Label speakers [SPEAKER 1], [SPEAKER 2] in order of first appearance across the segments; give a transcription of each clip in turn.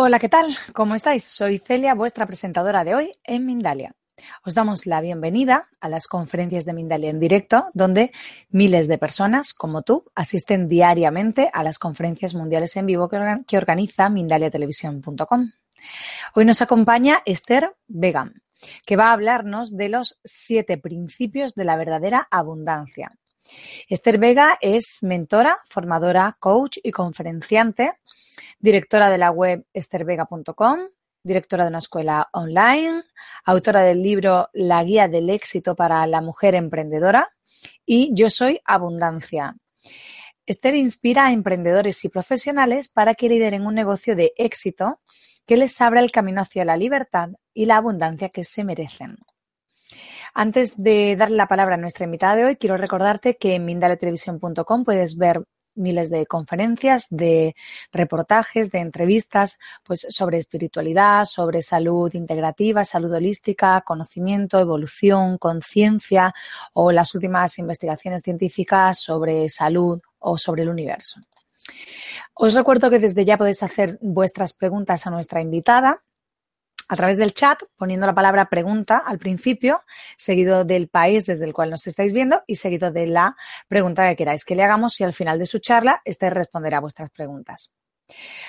[SPEAKER 1] Hola, ¿qué tal? ¿Cómo estáis? Soy Celia, vuestra presentadora de hoy en Mindalia. Os damos la bienvenida a las conferencias de Mindalia en directo, donde miles de personas como tú asisten diariamente a las conferencias mundiales en vivo que organiza mindaliatelevisión.com. Hoy nos acompaña Esther Vega, que va a hablarnos de los siete principios de la verdadera abundancia. Esther Vega es mentora, formadora, coach y conferenciante directora de la web estervega.com, directora de una escuela online, autora del libro La Guía del Éxito para la Mujer Emprendedora y Yo Soy Abundancia. Esther inspira a emprendedores y profesionales para que lideren un negocio de éxito que les abra el camino hacia la libertad y la abundancia que se merecen. Antes de darle la palabra a nuestra invitada de hoy, quiero recordarte que en mindaletelevisión.com puedes ver miles de conferencias, de reportajes, de entrevistas, pues sobre espiritualidad, sobre salud integrativa, salud holística, conocimiento, evolución, conciencia o las últimas investigaciones científicas sobre salud o sobre el universo. Os recuerdo que desde ya podéis hacer vuestras preguntas a nuestra invitada a través del chat poniendo la palabra pregunta al principio, seguido del país desde el cual nos estáis viendo y seguido de la pregunta que queráis que le hagamos y al final de su charla Esther responderá a vuestras preguntas.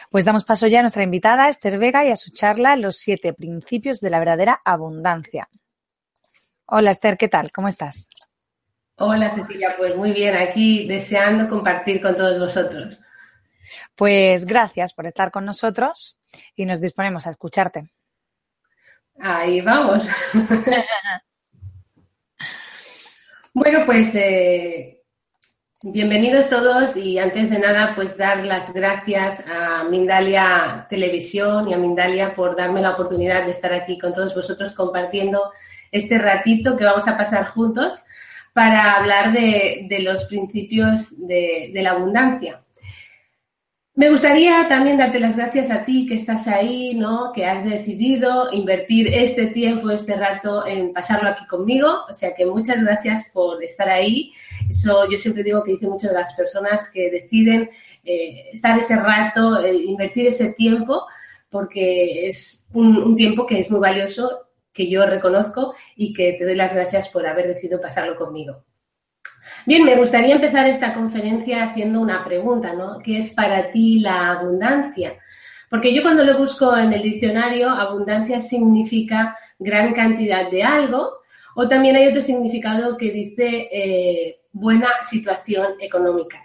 [SPEAKER 1] Pues damos paso ya a nuestra invitada Esther Vega y a su charla Los siete principios de la verdadera abundancia. Hola Esther, ¿qué tal? ¿Cómo estás?
[SPEAKER 2] Hola Cecilia, pues muy bien, aquí deseando compartir con todos vosotros.
[SPEAKER 1] Pues gracias por estar con nosotros y nos disponemos a escucharte.
[SPEAKER 2] Ahí vamos. bueno, pues eh, bienvenidos todos y antes de nada, pues dar las gracias a Mindalia Televisión y a Mindalia por darme la oportunidad de estar aquí con todos vosotros compartiendo este ratito que vamos a pasar juntos para hablar de, los principios de la abundancia. Me gustaría también darte las gracias a ti que estás ahí, ¿no? Que has decidido invertir este tiempo, este rato en pasarlo aquí conmigo. O sea que muchas gracias por estar ahí. Eso yo siempre digo que dice muchas de las personas que deciden eh, estar ese rato, eh, invertir ese tiempo, porque es un tiempo que es muy valioso, que yo reconozco y que te doy las gracias por haber decidido pasarlo conmigo. Bien, me gustaría empezar esta conferencia haciendo una pregunta, ¿no? ¿Qué es para ti la abundancia? Porque yo cuando lo busco en el diccionario, abundancia significa gran cantidad de algo, o también hay otro significado que dice eh, buena situación económica.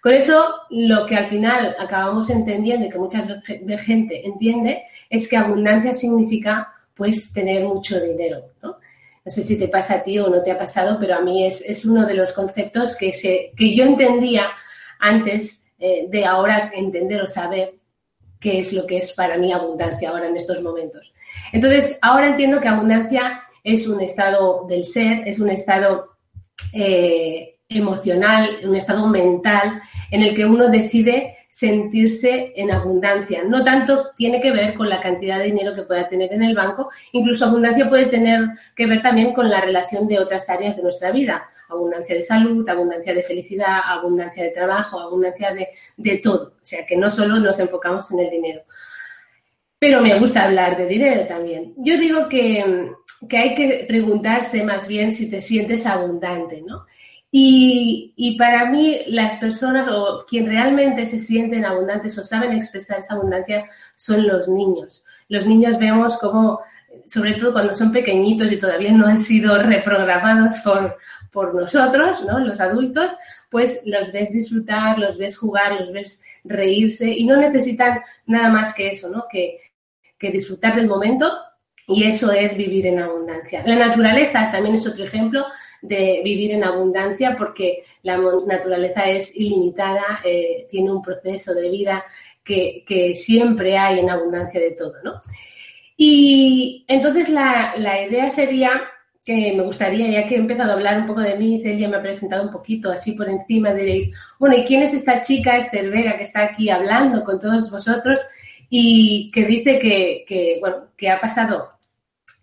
[SPEAKER 2] Con eso, lo que al final acabamos entendiendo y que mucha gente entiende es que abundancia significa pues tener mucho dinero, ¿no? No sé si te pasa a ti o no te ha pasado, pero a mí es, es uno de los conceptos que, se, que yo entendía antes eh, de ahora entender o saber qué es lo que es para mí abundancia ahora en estos momentos. Entonces, ahora entiendo que abundancia es un estado del ser, es un estado eh, emocional, un estado mental en el que uno decide sentirse en abundancia. No tanto tiene que ver con la cantidad de dinero que pueda tener en el banco, incluso abundancia puede tener que ver también con la relación de otras áreas de nuestra vida. Abundancia de salud, abundancia de felicidad, abundancia de trabajo, abundancia de, de todo. O sea, que no solo nos enfocamos en el dinero. Pero me gusta hablar de dinero también. Yo digo que, que hay que preguntarse más bien si te sientes abundante, ¿no? Y, para mí, las personas o quien realmente se sienten abundantes o saben expresar esa abundancia son los niños. Los niños vemos como, sobre todo cuando son pequeñitos y todavía no han sido reprogramados por, por nosotros, ¿no? Los adultos, pues los ves disfrutar, los ves jugar, los ves reírse y no necesitan nada más que eso, ¿no? Que, que disfrutar del momento y eso es vivir en abundancia. La naturaleza también es otro ejemplo de vivir en abundancia porque la naturaleza es ilimitada, eh, tiene un proceso de vida que, que, siempre hay en abundancia de todo, ¿no? Y entonces la, la idea sería que me gustaría, ya que he empezado a hablar un poco de mí, Celia me ha presentado un poquito así por encima, diréis, bueno, ¿y quién es esta chica, Esther Vega, que está aquí hablando con todos vosotros y que dice que, que bueno, que ha pasado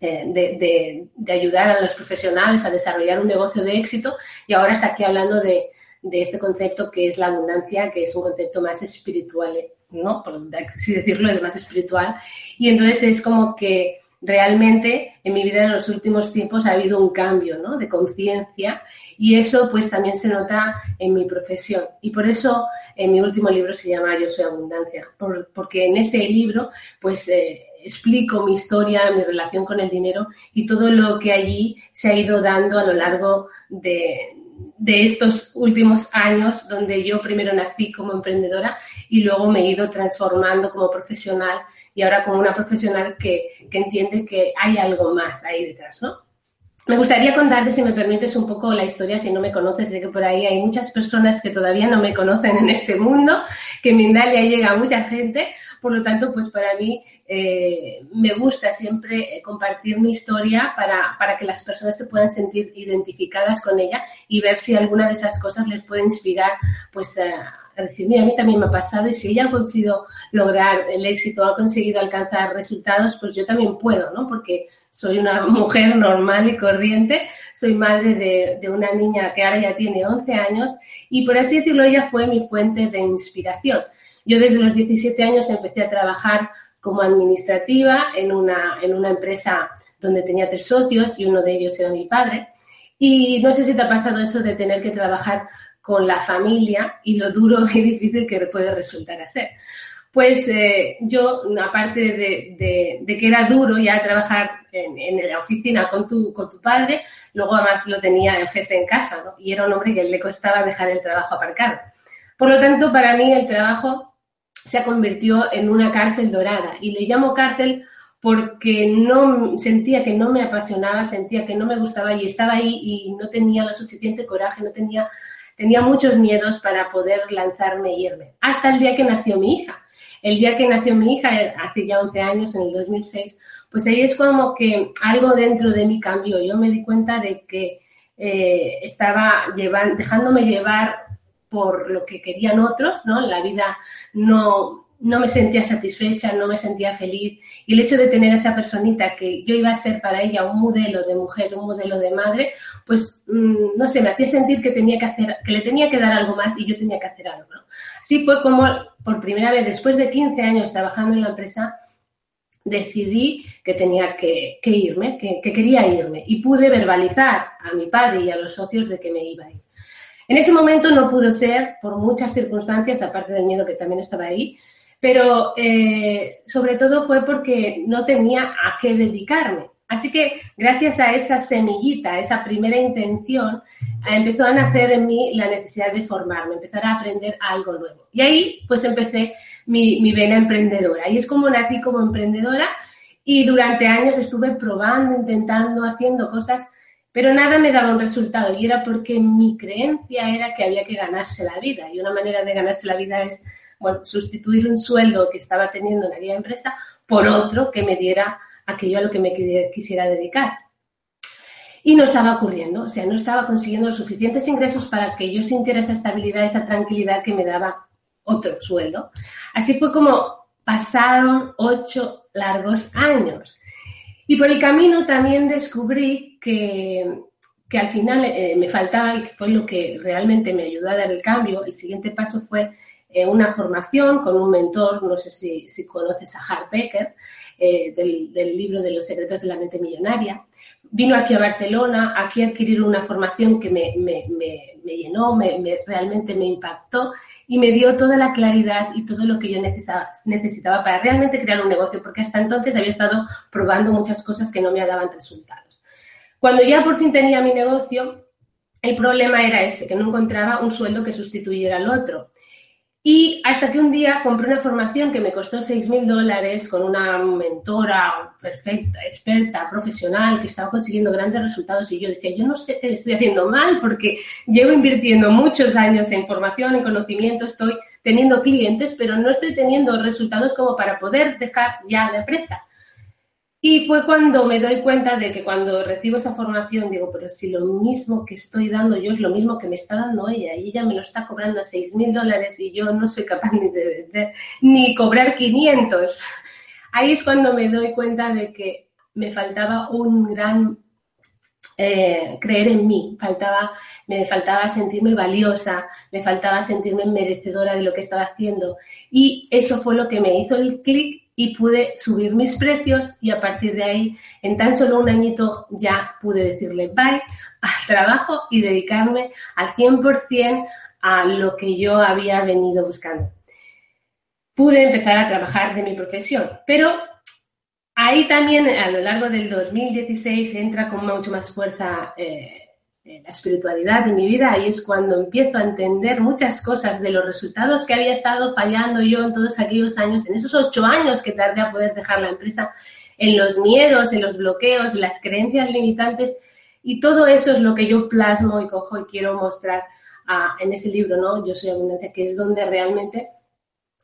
[SPEAKER 2] eh, de, ayudar a los profesionales a desarrollar un negocio de éxito y ahora está aquí hablando de, este concepto que es la abundancia, que es un concepto más espiritual, ¿no? Por así decirlo, es más espiritual. Y entonces es como que realmente en mi vida en los últimos tiempos ha habido un cambio ¿no? de conciencia y eso pues también se nota en mi profesión. Y por eso en mi último libro se llama Yo soy abundancia, por, porque en ese libro pues eh, explico mi historia, mi relación con el dinero y todo lo que allí se ha ido dando a lo largo de, de estos últimos años donde yo primero nací como emprendedora y luego me he ido transformando como profesional y ahora como una profesional que, que entiende que hay algo más ahí detrás, ¿no? Me gustaría contarte, si me permites, un poco la historia, si no me conoces, sé que por ahí hay muchas personas que todavía no me conocen en este mundo, que en Mindalia llega mucha gente, por lo tanto, pues para mí eh, me gusta siempre eh, compartir mi historia para, para, que las personas se puedan sentir identificadas con ella y ver si alguna de esas cosas les puede inspirar, pues a decir, mira, a mí también me ha pasado y si ella ha conseguido lograr el éxito, ha conseguido alcanzar resultados, pues yo también puedo, ¿no? Porque soy una mujer normal y corriente, soy madre de, una niña que ahora ya tiene 11 años y por así decirlo ella fue mi fuente de inspiración. Yo desde los 17 años empecé a trabajar como administrativa en una, en una empresa donde tenía tres socios y uno de ellos era mi padre. Y no sé si te ha pasado eso de tener que trabajar con la familia y lo duro y difícil que puede resultar a ser pues eh, yo, aparte de, que era duro ya trabajar en, en, la oficina con tu, con tu padre, luego además lo tenía el jefe en casa, ¿no? Y era un hombre que le costaba dejar el trabajo aparcado. Por lo tanto, para mí el trabajo se convirtió en una cárcel dorada. Y le llamo cárcel porque no sentía que no me apasionaba, sentía que no me gustaba y estaba ahí y no tenía lo suficiente coraje, no tenía, tenía muchos miedos para poder lanzarme e irme. Hasta el día que nació mi hija el día que nació mi hija, hace ya 11 años, en el 2006, pues ahí es como que algo dentro de mí cambió. Yo me di cuenta de que eh, estaba dejándome llevar por lo que querían otros, ¿no? La vida no, no me sentía satisfecha, no me sentía feliz. Y el hecho de tener a esa personita que yo iba a ser para ella un modelo de mujer, un modelo de madre, pues mmm, no sé, me hacía sentir que tenía que hacer, que le tenía que dar algo más y yo tenía que hacer algo. Así fue como por primera vez, después de 15 años trabajando en la empresa, decidí que tenía que, que irme, que, que quería irme. Y pude verbalizar a mi padre y a los socios de que me iba a ir. En ese momento no pudo ser por muchas circunstancias, aparte del miedo que también estaba ahí, pero eh, sobre todo fue porque no tenía a qué dedicarme. Así que gracias a esa semillita, a esa primera intención, empezó a nacer en mí la necesidad de formarme, empezar a aprender algo nuevo. Y ahí pues empecé mi, mi vena emprendedora. Y es como nací como emprendedora y durante años estuve probando, intentando, haciendo cosas, pero nada me daba un resultado y era porque mi creencia era que había que ganarse la vida. Y una manera de ganarse la vida es bueno, sustituir un sueldo que estaba teniendo en aquella empresa por otro que me diera aquello a lo que me quisiera dedicar. Y no estaba ocurriendo, o sea, no estaba consiguiendo los suficientes ingresos para que yo sintiera esa estabilidad, esa tranquilidad que me daba otro sueldo. Así fue como pasaron ocho largos años. Y por el camino también descubrí que, que al final eh, me faltaba y que fue lo que realmente me ayudó a dar el cambio. El siguiente paso fue eh, una formación con un mentor, no sé si, si conoces a Hart Becker, eh, del, libro de los secretos de la mente millonaria. Vino aquí a Barcelona, aquí a adquirir una formación que me, me, me, llenó, realmente me impactó y me dio toda la claridad y todo lo que yo necesitaba para realmente crear un negocio, porque hasta entonces había estado probando muchas cosas que no me daban resultados. Cuando ya por fin tenía mi negocio, el problema era ese, que no encontraba un sueldo que sustituyera al otro. Y hasta que un día compré una formación que me costó 6.000 dólares con una mentora perfecta, experta, profesional, que estaba consiguiendo grandes resultados y yo decía, yo no sé qué estoy haciendo mal porque llevo invirtiendo muchos años en formación, en conocimiento, estoy teniendo clientes, pero no estoy teniendo resultados como para poder dejar ya la empresa. Y fue cuando me doy cuenta de que cuando recibo esa formación digo, pero si lo mismo que estoy dando yo es lo mismo que me está dando ella y ella me lo está cobrando a 6 mil dólares y yo no soy capaz ni de vender ni cobrar 500. Ahí es cuando me doy cuenta de que me faltaba un gran eh, creer en mí, faltaba, me faltaba sentirme valiosa, me faltaba sentirme merecedora de lo que estaba haciendo. Y eso fue lo que me hizo el clic y pude subir mis precios y a partir de ahí, en tan solo un añito, ya pude decirle bye al trabajo y dedicarme al 100% a lo que yo había venido buscando. Pude empezar a trabajar de mi profesión, pero ahí también a lo largo del 2016 entra con mucho más fuerza eh, la espiritualidad en mi vida, ahí es cuando empiezo a entender muchas cosas de los resultados que había estado fallando yo en todos aquellos años, en esos ocho años que tardé a poder dejar la empresa, en los miedos, en los bloqueos, las creencias limitantes, y todo eso es lo que yo plasmo y cojo y quiero mostrar en este libro, ¿no? Yo soy abundancia, que es donde realmente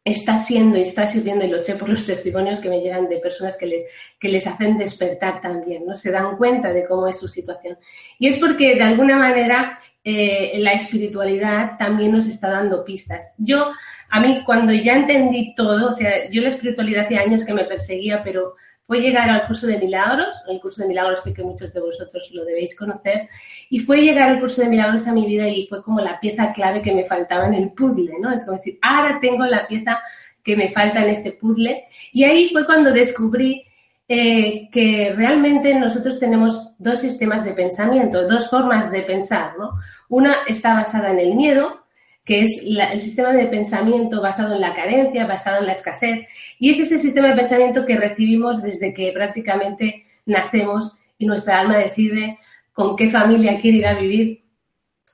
[SPEAKER 2] está siendo y está sirviendo, y lo sé por los testimonios que me llegan de personas que, que les hacen despertar también, ¿no? Se dan cuenta de cómo es su situación. Y es porque de alguna manera eh, la espiritualidad también nos está dando pistas. Yo, a mí, cuando ya entendí todo, o sea, yo la espiritualidad hace años que me perseguía, pero fue llegar al curso de milagros, el curso de milagros sé que muchos de vosotros lo debéis conocer, y fue llegar al curso de milagros a mi vida y fue como la pieza clave que me faltaba en el puzzle, ¿no? Es como decir, ahora tengo la pieza que me falta en este puzzle. Y ahí fue cuando descubrí eh, que realmente nosotros tenemos dos sistemas de pensamiento, dos formas de pensar, ¿no? Una está basada en el miedo, que es el sistema de pensamiento basado en la carencia, basado en la escasez, y es ese sistema de pensamiento que recibimos desde que prácticamente nacemos y nuestra alma decide con qué familia quiere ir a vivir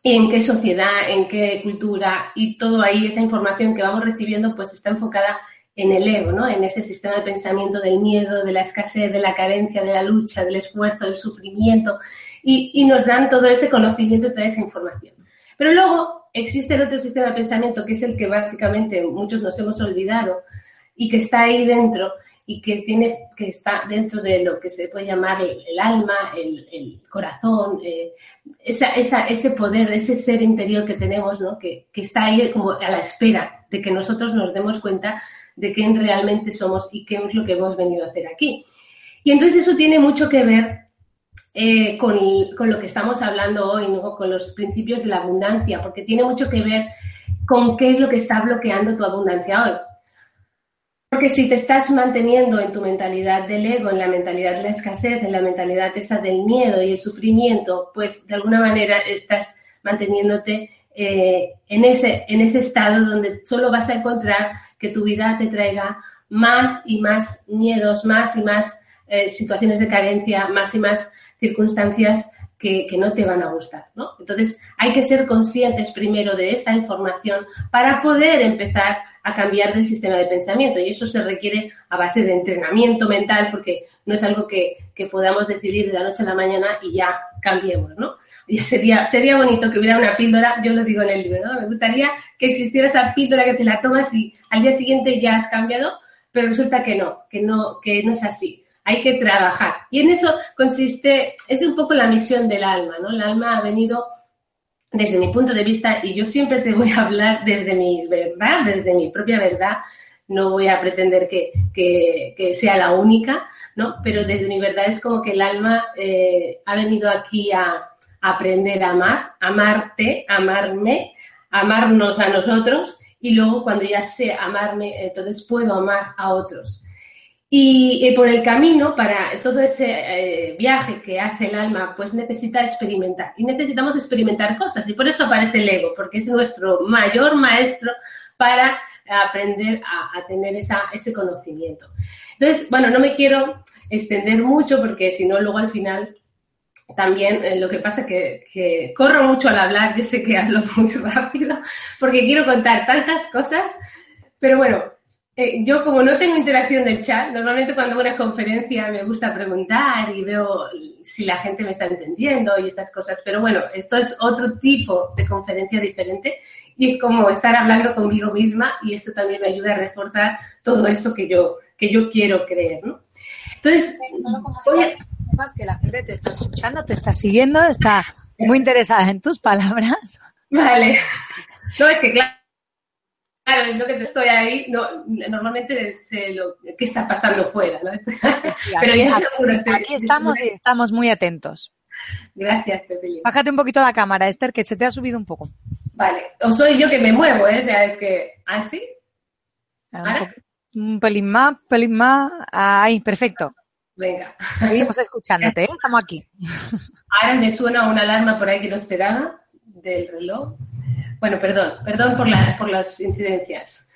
[SPEAKER 2] y en qué sociedad, en qué cultura y todo ahí, esa información que vamos recibiendo, pues está enfocada en el ego, ¿no? En ese sistema de pensamiento del miedo, de la escasez, de la carencia, de la lucha, del esfuerzo, del sufrimiento, y, y nos dan todo ese conocimiento y toda esa información. Pero luego existe el otro sistema de pensamiento que es el que básicamente muchos nos hemos olvidado y que está ahí dentro y que tiene que está dentro de lo que se puede llamar el, alma, el, corazón, eh, ese poder, ese ser interior que tenemos, ¿no? que, que está ahí como a la espera de que nosotros nos demos cuenta de quién realmente somos y qué es lo que hemos venido a hacer aquí. Y entonces eso tiene mucho que ver eh, con, lo que estamos hablando hoy, con los principios de la abundancia, porque tiene mucho que ver con qué es lo que está bloqueando tu abundancia hoy. Porque si te estás manteniendo en tu mentalidad del ego, en la mentalidad de la escasez, en la mentalidad esa del miedo y el sufrimiento, pues de alguna manera estás manteniéndote eh, en, ese, en ese estado donde solo vas a encontrar que tu vida te traiga más y más miedos, más y más eh, situaciones de carencia, más y más circunstancias que, no te van a gustar, ¿no? Entonces, hay que ser conscientes primero de esa información para poder empezar a cambiar del sistema de pensamiento y eso se requiere a base de entrenamiento mental porque no es algo que, podamos decidir de la noche a la mañana y ya cambiemos, ¿no? Y sería, sería bonito que hubiera una píldora, yo lo digo en el libro, ¿no? Me gustaría que existiera esa píldora que te la tomas y al día siguiente ya has cambiado, pero resulta que no, que no, que no es así hay que trabajar. Y en eso consiste, es un poco la misión del alma, ¿no? El alma ha venido desde mi punto de vista y yo siempre te voy a hablar desde mi verdad, desde mi propia verdad. No voy a pretender que, sea la única, ¿no? Pero desde mi verdad es como que el alma eh, ha venido aquí a, aprender a amar, amarte, amarme, amarnos a nosotros y luego cuando ya sé amarme, entonces puedo amar a otros. Y, por el camino, para todo ese eh, viaje que hace el alma, pues necesita experimentar. Y necesitamos experimentar cosas. Y por eso aparece el ego, porque es nuestro mayor maestro para aprender a, tener esa, ese conocimiento. Entonces, bueno, no me quiero extender mucho porque si no, luego al final también eh, lo que pasa que, que corro mucho al hablar, yo sé que hablo muy rápido porque quiero contar tantas cosas, pero bueno, eh, yo como no tengo interacción del chat, normalmente cuando hago una conferencia me gusta preguntar y veo si la gente me está entendiendo y estas cosas, pero bueno, esto es otro tipo de conferencia diferente y es como estar hablando conmigo misma y eso también me ayuda a reforzar todo eso que yo, que yo quiero creer, ¿no? Entonces, voy a-
[SPEAKER 1] que la gente te está escuchando, te está siguiendo, está muy interesada en tus palabras.
[SPEAKER 2] Vale. No, es que claro, claro, es lo que te estoy ahí, no, normalmente sé lo que está pasando fuera, ¿no? Pero ya
[SPEAKER 1] aquí,
[SPEAKER 2] seguro estoy-
[SPEAKER 1] aquí estamos y estamos muy atentos.
[SPEAKER 2] Gracias, Pepe.
[SPEAKER 1] Bájate un poquito la cámara, Esther, que se te ha subido un poco.
[SPEAKER 2] Vale. O soy yo que me muevo, ¿eh? O sea, es que... ¿Así? ¿Ahora?
[SPEAKER 1] Un pelín más, pelín más. Ahí, perfecto.
[SPEAKER 2] Venga.
[SPEAKER 1] Seguimos escuchándote, ¿eh? Estamos aquí.
[SPEAKER 2] Ahora me suena una alarma por ahí que no esperaba del reloj. Bueno, perdón, perdón por, la- por las incidencias.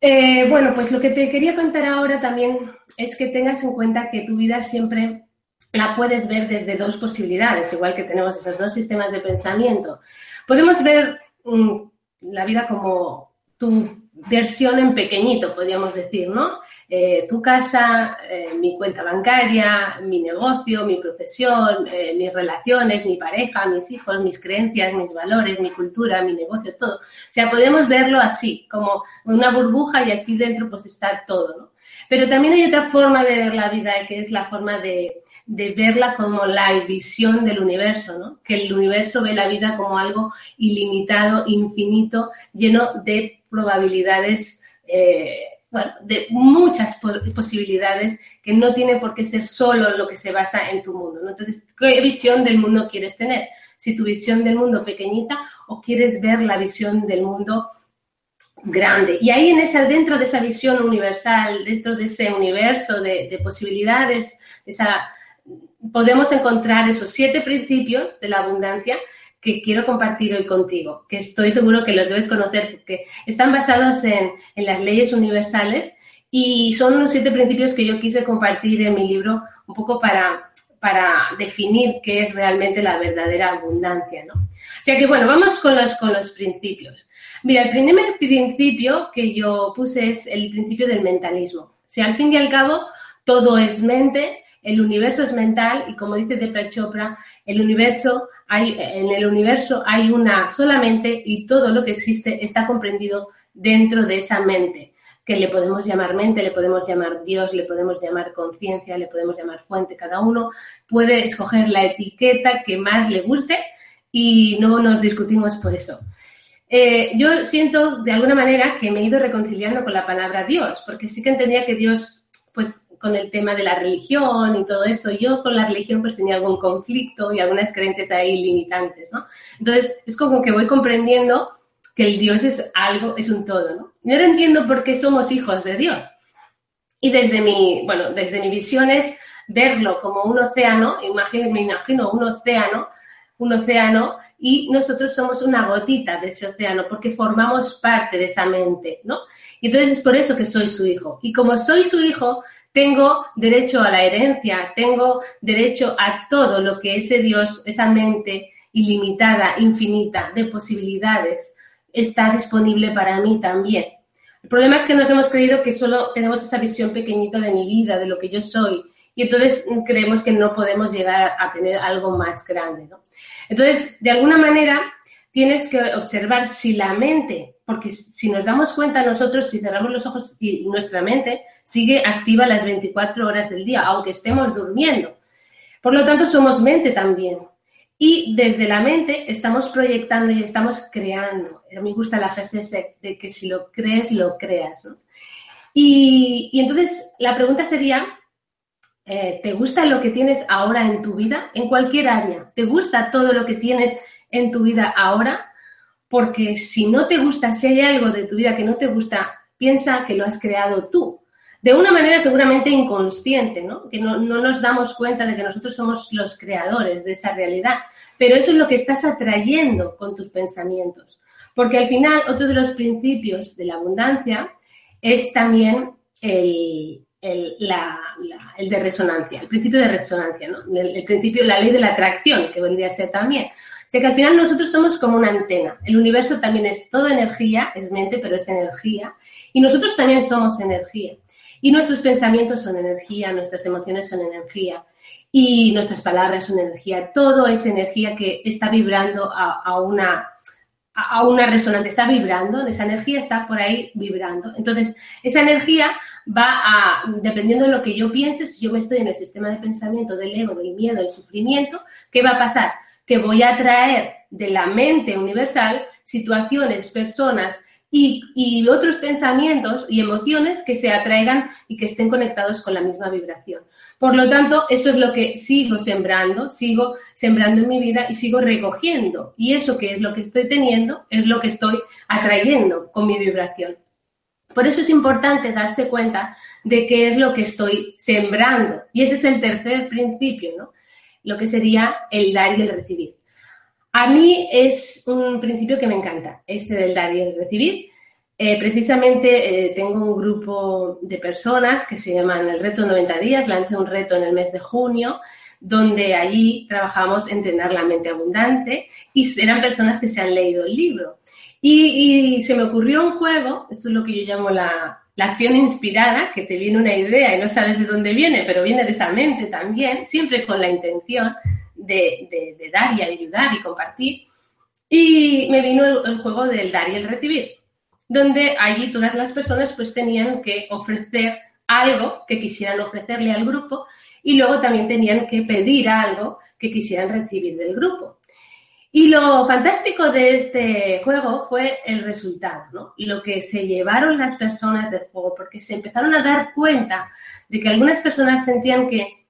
[SPEAKER 2] Eh, bueno, pues lo que te quería contar ahora también es que tengas en cuenta que tu vida siempre la puedes ver desde dos posibilidades, igual que tenemos esos dos sistemas de pensamiento. Podemos ver mm, la vida como tu versión en pequeñito, podríamos decir, ¿no? Eh, tu casa, eh, mi cuenta bancaria, mi negocio, mi profesión, eh, mis relaciones, mi pareja, mis hijos, mis creencias, mis valores, mi cultura, mi negocio, todo. O sea, podemos verlo así, como una burbuja y aquí dentro pues está todo, ¿no? Pero también hay otra forma de ver la vida que es la forma de, de verla como la visión del universo, ¿no? Que el universo ve la vida como algo ilimitado, infinito, lleno de probabilidades, eh, bueno, de muchas po- posibilidades que no tiene por qué ser solo lo que se basa en tu mundo, ¿no? Entonces, ¿qué visión del mundo quieres tener? Si tu visión del mundo pequeñita o quieres ver la visión del mundo grande. Y ahí en esa, dentro de esa visión universal, dentro de ese universo de, de posibilidades, esa, podemos encontrar esos siete principios de la abundancia que quiero compartir hoy contigo, que estoy seguro que los debes conocer porque están basados en, en las leyes universales y son los siete principios que yo quise compartir en mi libro un poco para, para definir qué es realmente la verdadera abundancia, ¿no? O sea que, bueno, vamos con los, con los principios. Mira, el primer principio que yo puse es el principio del mentalismo. O sea, al fin y al cabo, todo es mente, el universo es mental y como dice Deepak Chopra, el universo hay, en el universo hay una solamente y todo lo que existe está comprendido dentro de esa mente, que le podemos llamar mente, le podemos llamar Dios, le podemos llamar conciencia, le podemos llamar fuente. Cada uno puede escoger la etiqueta que más le guste y no nos discutimos por eso. Eh, yo siento de alguna manera que me he ido reconciliando con la palabra Dios, porque sí que entendía que Dios, pues con el tema de la religión y todo eso, yo con la religión pues tenía algún conflicto y algunas creencias ahí limitantes, ¿no? Entonces es como que voy comprendiendo que el Dios es algo, es un todo, ¿no? Y ahora entiendo por qué somos hijos de Dios. Y desde mi, bueno, desde mi visión es verlo como un océano, imagino, me imagino un océano, un océano y nosotros somos una gotita de ese océano porque formamos parte de esa mente, ¿no? Y entonces es por eso que soy su hijo. Y como soy su hijo, tengo derecho a la herencia, tengo derecho a todo lo que ese Dios, esa mente ilimitada, infinita de posibilidades, está disponible para mí también. El problema es que nos hemos creído que solo tenemos esa visión pequeñita de mi vida, de lo que yo soy, y entonces creemos que no podemos llegar a tener algo más grande, ¿no? Entonces, de alguna manera, tienes que observar si la mente, porque si nos damos cuenta nosotros, si cerramos los ojos y nuestra mente sigue activa las 24 horas del día, aunque estemos durmiendo. Por lo tanto, somos mente también. Y desde la mente estamos proyectando y estamos creando. A mí me gusta la frase de que si lo crees, lo creas. ¿no? Y, y entonces la pregunta sería, eh, ¿te gusta lo que tienes ahora en tu vida? En cualquier área. ¿Te gusta todo lo que tienes en tu vida ahora? Porque si no te gusta, si hay algo de tu vida que no te gusta, piensa que lo has creado tú. De una manera seguramente inconsciente, ¿no? Que no, no nos damos cuenta de que nosotros somos los creadores de esa realidad. Pero eso es lo que estás atrayendo con tus pensamientos. Porque al final, otro de los principios de la abundancia es también el, el, de resonancia, el principio de resonancia, ¿no? El, principio, la ley de la atracción, que vendría a ser también. O sea que al final nosotros somos como una antena. El universo también es todo energía, es mente, pero es energía. Y nosotros también somos energía. Y nuestros pensamientos son energía, nuestras emociones son energía y nuestras palabras son energía. Todo es energía que está vibrando a, una a una resonante, está vibrando, esa energía está por ahí vibrando. Entonces, esa energía va a, dependiendo de lo que yo piense, si yo me estoy en el sistema de pensamiento del ego, del miedo, del sufrimiento, ¿qué va a pasar? Que voy a traer de la mente universal situaciones, personas, y, otros pensamientos y emociones que se atraigan y que estén conectados con la misma vibración. Por lo tanto, eso es lo que sigo sembrando, sigo sembrando en mi vida y sigo recogiendo. Y eso que es lo que estoy teniendo es lo que estoy atrayendo con mi vibración. Por eso es importante darse cuenta de qué es lo que estoy sembrando. Y ese es el tercer principio, ¿no? Lo que sería el dar y el recibir. A mí es un principio que me encanta, este del dar y el recibir. Eh, precisamente eh, tengo un grupo de personas que se llaman el Reto 90 Días, lancé un reto en el mes de junio, donde allí trabajamos entrenar la mente abundante y eran personas que se han leído el libro. Y, se me ocurrió un juego, esto es lo que yo llamo la, la acción inspirada, que te viene una idea y no sabes de dónde viene, pero viene de esa mente también, siempre con la intención de, dar y ayudar y compartir. Y me vino el, juego del dar y el recibir, donde allí todas las personas pues tenían que ofrecer algo que quisieran ofrecerle al grupo y luego también tenían que pedir algo que quisieran recibir del grupo. Y lo fantástico de este juego fue el resultado, ¿no? Lo que se llevaron las personas del juego, porque se empezaron a dar cuenta de que algunas personas sentían que,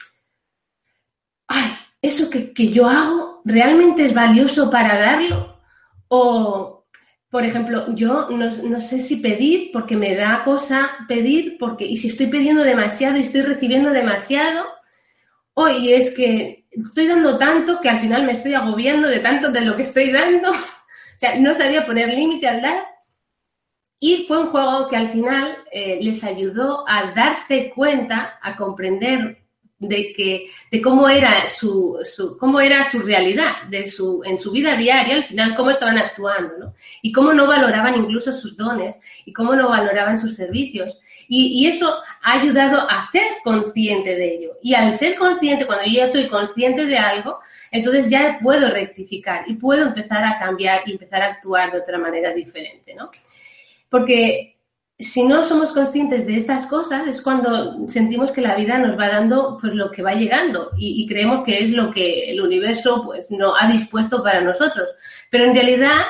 [SPEAKER 2] ay, eso que, yo hago realmente es valioso para darlo? O, por ejemplo, yo no, sé si pedir porque me da cosa pedir, porque, y si estoy pidiendo demasiado y estoy recibiendo demasiado, o y es que estoy dando tanto que al final me estoy agobiando de tanto de lo que estoy dando. o sea, no sabía poner límite al dar. Y fue un juego que al final eh, les ayudó a darse cuenta, a comprender de que de cómo era su, su, cómo era su realidad de su en su vida diaria al final cómo estaban actuando ¿no? y cómo no valoraban incluso sus dones y cómo no valoraban sus servicios y, y, eso ha ayudado a ser consciente de ello y al ser consciente cuando yo soy consciente de algo entonces ya puedo rectificar y puedo empezar a cambiar y empezar a actuar de otra manera diferente ¿no? porque si no somos conscientes de estas cosas es cuando sentimos que la vida nos va dando pues lo que va llegando y, creemos que es lo que el universo pues no ha dispuesto para nosotros. Pero en realidad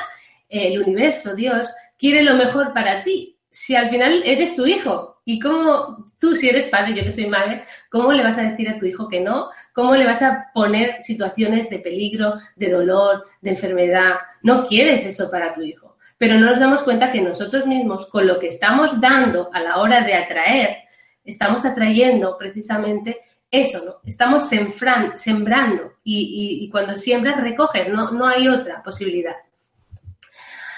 [SPEAKER 2] el universo, Dios, quiere lo mejor para ti. Si al final eres tu hijo y cómo tú si eres padre, yo que soy madre, ¿cómo le vas a decir a tu hijo que no? ¿Cómo le vas a poner situaciones de peligro, de dolor, de enfermedad? No quieres eso para tu hijo pero no nos damos cuenta que nosotros mismos, con lo que estamos dando a la hora de atraer, estamos atrayendo precisamente eso, ¿no? Estamos sembrando y, cuando siembras recoges, no, no hay otra posibilidad.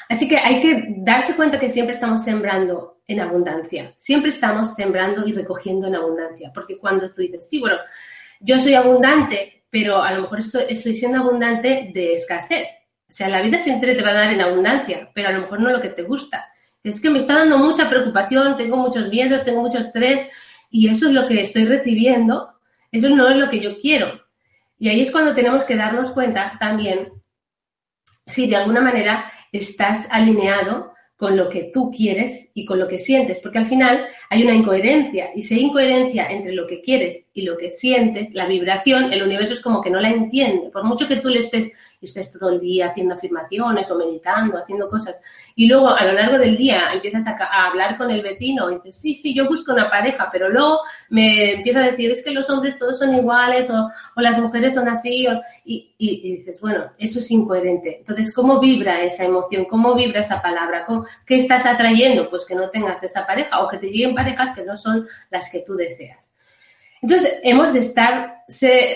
[SPEAKER 2] Así que hay que darse cuenta que siempre estamos sembrando en abundancia, siempre estamos sembrando y recogiendo en abundancia, porque cuando tú dices, sí, bueno, yo soy abundante, pero a lo mejor estoy siendo abundante de escasez, o sea, la vida siempre te va a dar en abundancia, pero a lo mejor no lo que te gusta. Es que me está dando mucha preocupación, tengo muchos miedos, tengo mucho estrés y eso es lo que estoy recibiendo, eso no es lo que yo quiero. Y ahí es cuando tenemos que darnos cuenta también si de alguna manera estás alineado con lo que tú quieres y con lo que sientes, porque al final hay una incoherencia y si hay incoherencia entre lo que quieres y lo que sientes, la vibración, el universo es como que no la entiende, por mucho que tú le estés y estés todo el día haciendo afirmaciones o meditando, haciendo cosas, y luego a lo largo del día empiezas a, hablar con el vecino y dices, sí, sí, yo busco una pareja, pero luego me empieza a decir, es que los hombres todos son iguales o, las mujeres son así, y, dices, bueno, eso es incoherente. Entonces, ¿cómo vibra esa emoción? ¿Cómo vibra esa palabra? ¿Qué estás atrayendo? Pues que no tengas esa pareja o que te lleguen parejas que no son las que tú deseas. Entonces, hemos de estar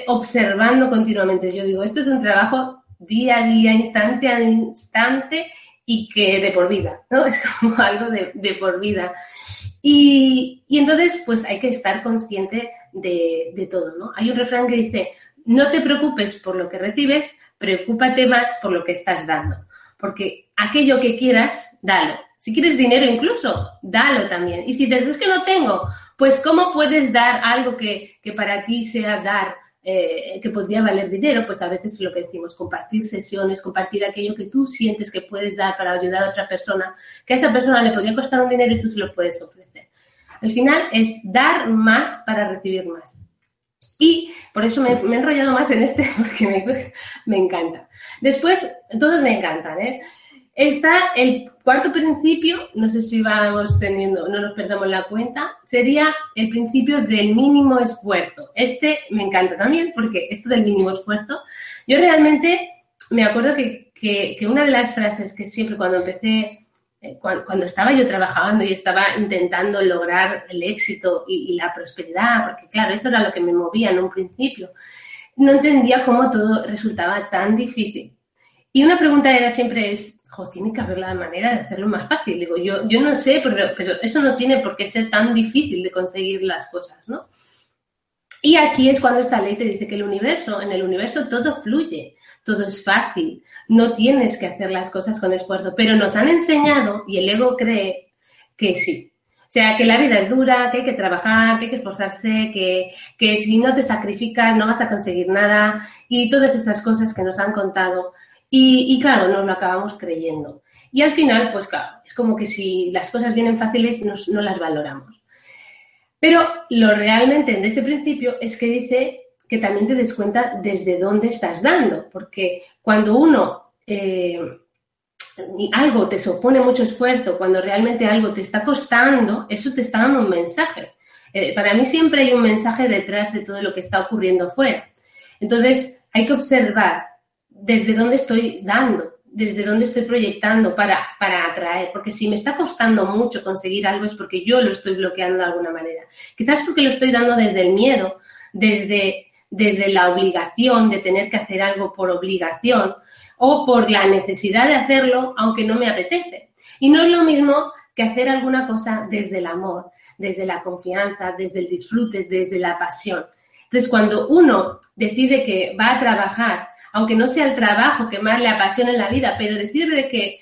[SPEAKER 2] observando continuamente. Yo digo, esto es un trabajo día a día, instante a instante, y que de por vida, ¿no? Es como algo de, de por vida. Y, y, entonces, pues hay que estar consciente de, de todo, ¿no? Hay un refrán que dice, no te preocupes por lo que recibes, preocúpate más por lo que estás dando. Porque aquello que quieras, dalo. Si quieres dinero incluso, dalo también. Y si dices, es que no tengo, pues ¿cómo puedes dar algo que, que para ti sea dar, eh, que podría valer dinero? Pues a veces es lo que decimos, compartir sesiones, compartir aquello que tú sientes que puedes dar para ayudar a otra persona, que a esa persona le podría costar un dinero y tú se lo puedes ofrecer. Al final es dar más para recibir más. Y por eso me, me, he enrollado más en este, porque me, me encanta. Después, todos me encantan, ¿eh? Está el cuarto principio, no sé si vamos teniendo, no nos perdamos la cuenta, sería el principio del mínimo esfuerzo. Este me encanta también porque esto del mínimo esfuerzo, yo realmente me acuerdo que, que, una de las frases que siempre cuando empecé, eh, cuando, estaba yo trabajando y estaba intentando lograr el éxito y la prosperidad, porque claro, eso era lo que me movía en un principio, no entendía cómo todo resultaba tan difícil. Y una pregunta era siempre es, jo, tiene que haber la manera de hacerlo más fácil. Digo, yo, yo no sé, pero, pero eso no tiene por qué ser tan difícil de conseguir las cosas, ¿no? Y aquí es cuando esta ley te dice que el universo, en el universo todo fluye, todo es fácil, no tienes que hacer las cosas con esfuerzo, pero nos han enseñado, y el ego cree que sí. O sea, que la vida es dura, que hay que trabajar, que hay que esforzarse, que, que si no te sacrificas no vas a conseguir nada y todas esas cosas que nos han contado. Y, claro, nos lo acabamos creyendo. Y al final, pues claro, es como que si las cosas vienen fáciles, nos, no las valoramos. Pero lo realmente en este principio es que dice que también te des cuenta desde dónde estás dando, porque cuando uno eh, algo te supone mucho esfuerzo, cuando realmente algo te está costando, eso te está dando un mensaje. Eh, para mí siempre hay un mensaje detrás de todo lo que está ocurriendo fuera. Entonces, hay que observar desde dónde estoy dando, desde dónde estoy proyectando para, para atraer. Porque si me está costando mucho conseguir algo es porque yo lo estoy bloqueando de alguna manera. Quizás porque lo estoy dando desde el miedo, desde, desde la obligación de tener que hacer algo por obligación o por la necesidad de hacerlo aunque no me apetece. Y no es lo mismo que hacer alguna cosa desde el amor, desde la confianza, desde el disfrute, desde la pasión. Entonces, cuando uno decide que va a trabajar aunque no sea el trabajo que más le apasiona en la vida, pero decir de que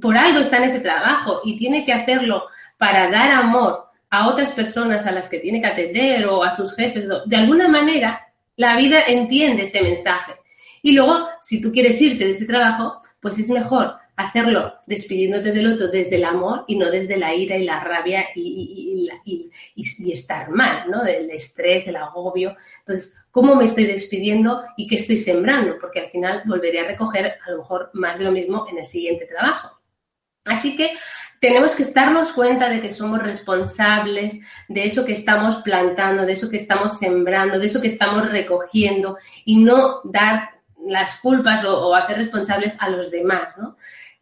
[SPEAKER 2] por algo está en ese trabajo y tiene que hacerlo para dar amor a otras personas a las que tiene que atender o a sus jefes, de alguna manera la vida entiende ese mensaje. Y luego, si tú quieres irte de ese trabajo, pues es mejor hacerlo despidiéndote del otro desde el amor y no desde la ira y la rabia y, y, estar mal, ¿no? Del estrés, del agobio. Entonces, ¿cómo me estoy despidiendo y qué estoy sembrando? Porque al final volveré a recoger a lo mejor más de lo mismo en el siguiente trabajo. Así que tenemos que estarnos cuenta de que somos responsables de eso que estamos plantando, de eso que estamos sembrando, de eso que estamos recogiendo y no dar las culpas o, o hacer responsables a los demás, ¿no?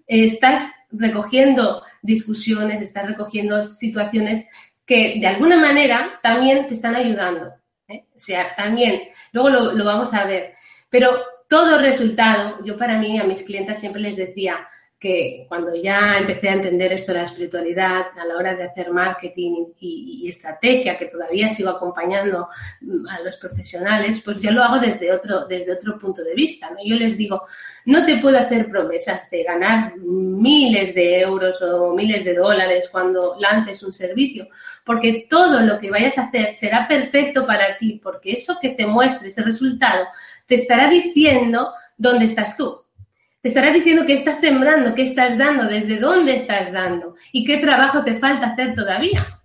[SPEAKER 2] estás recogiendo discusiones, estás recogiendo situaciones que de alguna manera también te están ayudando. ¿Eh? O sea, también, luego lo, lo, vamos a ver. Pero todo resultado, yo para mí, a mis clientes siempre les decía, que cuando ya empecé a entender esto de la espiritualidad a la hora de hacer marketing y, estrategia, que todavía sigo acompañando a los profesionales, pues yo lo hago desde otro, desde otro punto de vista. ¿no? Yo les digo, no te puedo hacer promesas de ganar miles de euros o miles de dólares cuando lances un servicio, porque todo lo que vayas a hacer será perfecto para ti, porque eso que te muestre, ese resultado, te estará diciendo dónde estás tú estará diciendo qué estás sembrando, qué estás dando, desde dónde estás dando y qué trabajo te falta hacer todavía.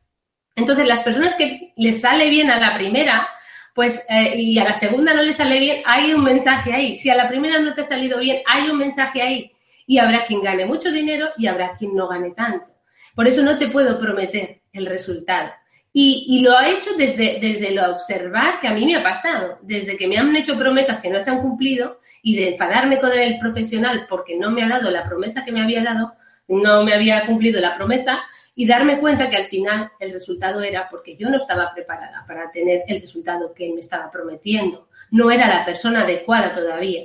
[SPEAKER 2] Entonces, las personas que les sale bien a la primera, pues, eh, y a la segunda no les sale bien, hay un mensaje ahí. Si a la primera no te ha salido bien, hay un mensaje ahí. Y habrá quien gane mucho dinero y habrá quien no gane tanto. Por eso no te puedo prometer el resultado. Y, lo ha hecho desde, desde lo observar que a mí me ha pasado, desde que me han hecho promesas que no se han cumplido y de enfadarme con el profesional porque no me ha dado la promesa que me había dado, no me había cumplido la promesa y darme cuenta que al final el resultado era porque yo no estaba preparada para tener el resultado que él me estaba prometiendo, no era la persona adecuada todavía.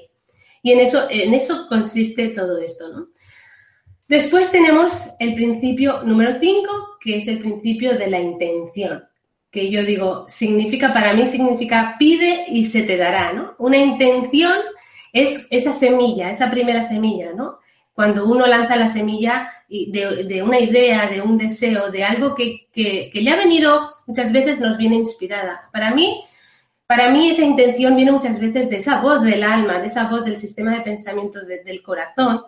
[SPEAKER 2] Y en eso, en eso consiste todo esto, ¿no? Después tenemos el principio número 5, que es el principio de la intención, que yo digo, significa, para mí significa pide y se te dará, ¿no? Una intención es esa semilla, esa primera semilla, ¿no? Cuando uno lanza la semilla de, una idea, de un deseo, de algo que, que, que, le ha venido, muchas veces nos viene inspirada. Para mí, para mí esa intención viene muchas veces de esa voz del alma, de esa voz del sistema de pensamiento de, del corazón,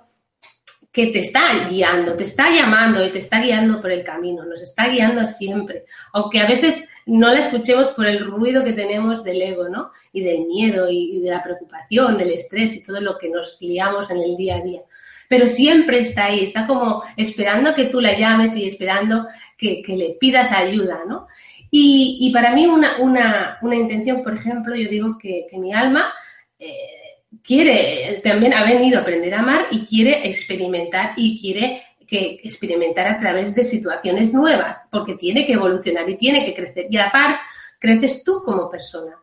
[SPEAKER 2] que te está guiando, te está llamando y te está guiando por el camino, nos está guiando siempre, aunque a veces no la escuchemos por el ruido que tenemos del ego, ¿no? Y del miedo y, de la preocupación, del estrés y todo lo que nos liamos en el día a día. Pero siempre está ahí, está como esperando que tú la llames y esperando que, le pidas ayuda, ¿no? Y, y para mí una, una, una, intención, por ejemplo, yo digo que, que mi alma... Eh, quiere, también ha venido a aprender a amar y quiere experimentar y quiere que experimentar a través de situaciones nuevas, porque tiene que evolucionar y tiene que crecer. Y aparte, creces tú como persona.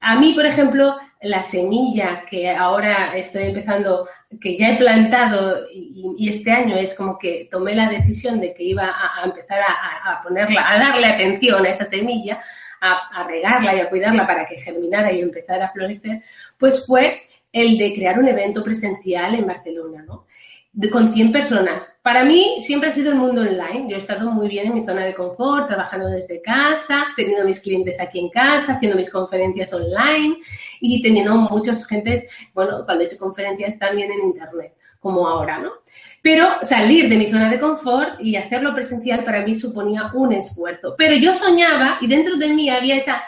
[SPEAKER 2] A mí, por ejemplo, la semilla que ahora estoy empezando, que ya he plantado y, este año es como que tomé la decisión de que iba a, a empezar a, a, ponerla, a darle atención a esa semilla, a, a regarla y a cuidarla para que germinara y empezara a florecer, pues fue el de crear un evento presencial en Barcelona, ¿no? Con 100 personas. Para mí siempre ha sido el mundo online. Yo he estado muy bien en mi zona de confort, trabajando desde casa, teniendo mis clientes aquí en casa, haciendo mis conferencias online y teniendo muchas gentes, bueno, cuando he hecho conferencias también en internet, como ahora, ¿no? Pero salir de mi zona de confort y hacerlo presencial para mí suponía un esfuerzo. Pero yo soñaba y dentro de mí había esa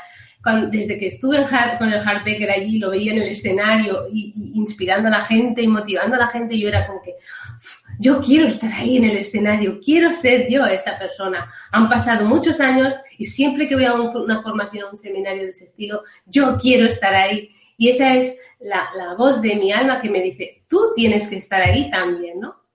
[SPEAKER 2] desde que estuve hard, con el Hardbaker allí, lo veía en el escenario y, inspirando a la gente y motivando a la gente, yo era como que yo quiero estar ahí en el escenario, quiero ser yo esa persona. Han pasado muchos años y siempre que voy a un, una formación o un seminario de ese estilo, yo quiero estar ahí. Y esa es la voz de mi alma que me dice, tú tienes que estar ahí también, ¿no?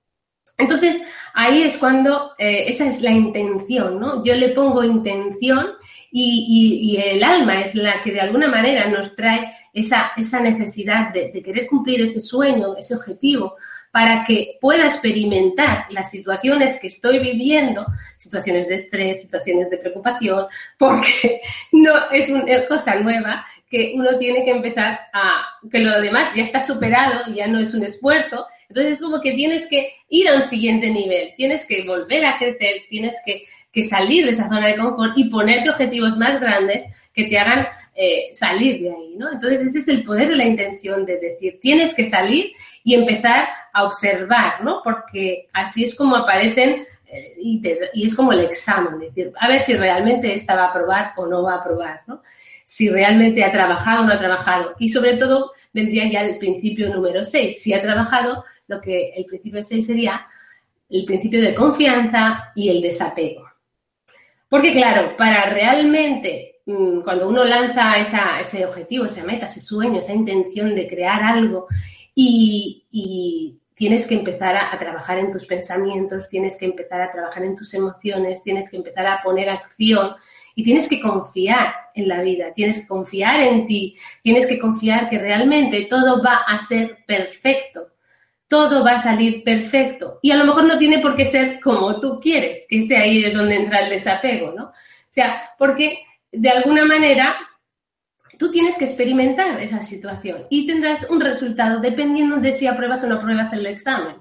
[SPEAKER 2] Entonces, ahí es cuando eh, esa es la intención, ¿no? Yo le pongo intención y, el alma es la que de alguna manera nos trae esa, esa necesidad de, querer cumplir ese sueño, ese objetivo, para que pueda experimentar las situaciones que estoy viviendo, situaciones de estrés, situaciones de preocupación, porque no es una cosa nueva que uno tiene que empezar a, que lo demás ya está superado, ya no es un esfuerzo, entonces es como que tienes que ir a un siguiente nivel, tienes que volver a crecer, tienes que que salir de esa zona de confort y ponerte objetivos más grandes que te hagan eh, salir de ahí, ¿no? Entonces ese es el poder de la intención de decir, tienes que salir y empezar a observar, ¿no? Porque así es como aparecen eh, y, y, es como el examen, decir, a ver si realmente esta va a aprobar o no va a aprobar, ¿no? Si realmente ha trabajado o no ha trabajado. Y sobre todo vendría ya el principio número 6. Si ha trabajado, lo que el principio 6 sería el principio de confianza y el desapego. Porque claro, para realmente, mm, cuando uno lanza esa, ese objetivo, esa meta, ese sueño, esa intención de crear algo y, tienes que empezar a, trabajar en tus pensamientos, tienes que empezar a trabajar en tus emociones, tienes que empezar a poner acción y tienes que confiar en la vida, tienes que confiar en ti, tienes que confiar que realmente todo va a ser perfecto todo va a salir perfecto. Y a lo mejor no tiene por qué ser como tú quieres, que ese ahí es donde entra el desapego, ¿no? O sea, porque de alguna manera tú tienes que experimentar esa situación y tendrás un resultado dependiendo de si apruebas o no apruebas el examen,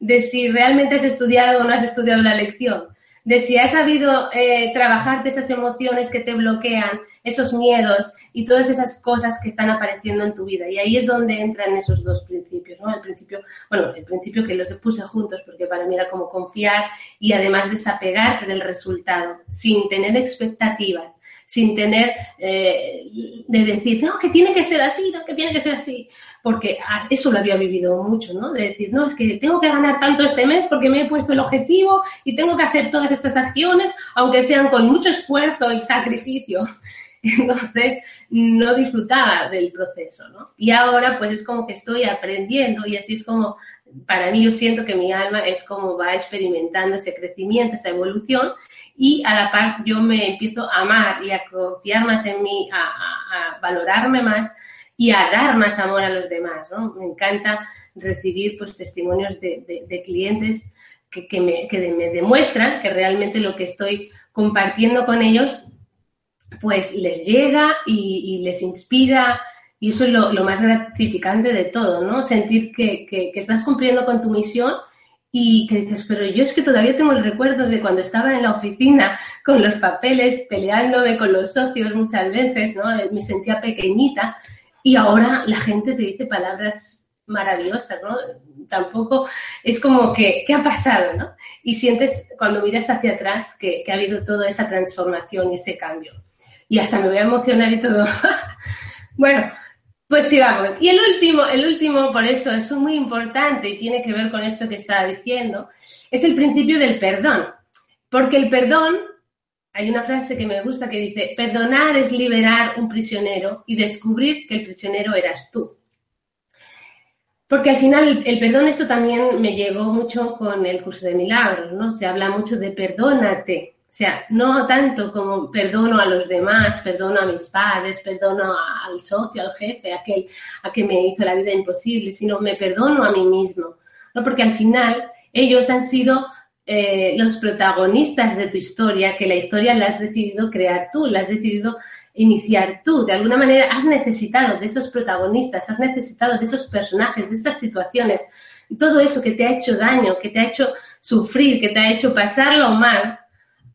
[SPEAKER 2] de si realmente has estudiado o no has estudiado la lección, de si has sabido eh, trabajarte esas emociones que te bloquean, esos miedos y todas esas cosas que están apareciendo en tu vida. Y ahí es donde entran esos dos principios, ¿no? El principio, bueno, el principio que los puse juntos porque para mí era como confiar y además desapegarte del resultado sin tener expectativas sin tener eh, de decir, no, que tiene que ser así, no, que tiene que ser así, porque eso lo había vivido mucho, ¿no? De decir, no, es que tengo que ganar tanto este mes porque me he puesto el objetivo y tengo que hacer todas estas acciones, aunque sean con mucho esfuerzo y sacrificio. Entonces, no disfrutaba del proceso, ¿no? Y ahora, pues es como que estoy aprendiendo y así es como para mí yo siento que mi alma es como va experimentando ese crecimiento, esa evolución y a la par yo me empiezo a amar y a confiar más en mí, a, valorarme más y a dar más amor a los demás, ¿no? Me encanta recibir pues testimonios de, de, clientes que, me, demuestran que realmente lo que estoy compartiendo con ellos, pues les llega y, les inspira. Y eso es lo, más gratificante de todo, ¿no? Sentir que, que, estás cumpliendo con tu misión y que dices, pero yo es que todavía tengo el recuerdo de cuando estaba en la oficina con los papeles, peleándome con los socios muchas veces, ¿no? Me sentía pequeñita y ahora la gente te dice palabras maravillosas, ¿no? tampoco es como que, ¿qué ha pasado? ¿no? Y sientes cuando miras hacia atrás que, ha habido toda esa transformación y ese cambio. Y hasta me voy a emocionar y todo. bueno, pues sigamos. Y el último, el último, por eso es muy importante y tiene que ver con esto que estaba diciendo, es el principio del perdón. Porque el perdón, hay una frase que me gusta que dice, perdonar es liberar un prisionero y descubrir que el prisionero eras tú. Porque al final el, perdón, esto también me llegó mucho con el curso de milagros, ¿no? Se habla mucho de perdónate. O sea, no tanto como perdono a los demás, perdono a mis padres, perdono al socio, al jefe, a aquel a que me hizo la vida imposible, sino me perdono a mí mismo. ¿no? Porque al final ellos han sido eh, los protagonistas de tu historia, que la historia la has decidido crear tú, la has decidido iniciar tú. De alguna manera has necesitado de esos protagonistas, has necesitado de esos personajes, de esas situaciones, todo eso que te ha hecho daño, que te ha hecho sufrir, que te ha hecho pasarlo mal,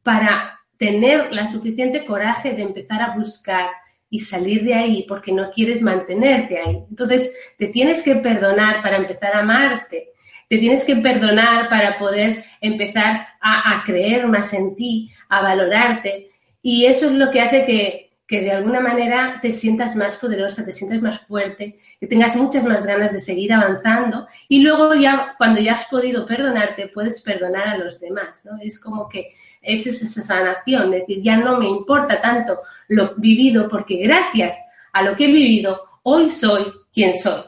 [SPEAKER 2] para tener la suficiente coraje de empezar a buscar y salir de ahí porque no quieres mantenerte ahí. Entonces, te tienes que perdonar para empezar a amarte. Te tienes que perdonar para poder empezar a, creer más en ti, a valorarte. Y eso es lo que hace que, que de alguna manera te sientas más poderosa, te sientas más fuerte, que tengas muchas más ganas de seguir avanzando y luego ya cuando ya has podido perdonarte puedes perdonar a los demás, ¿no? Es como que es esa sanación, es decir, ya no me importa tanto lo vivido porque gracias a lo que he vivido hoy soy quien soy.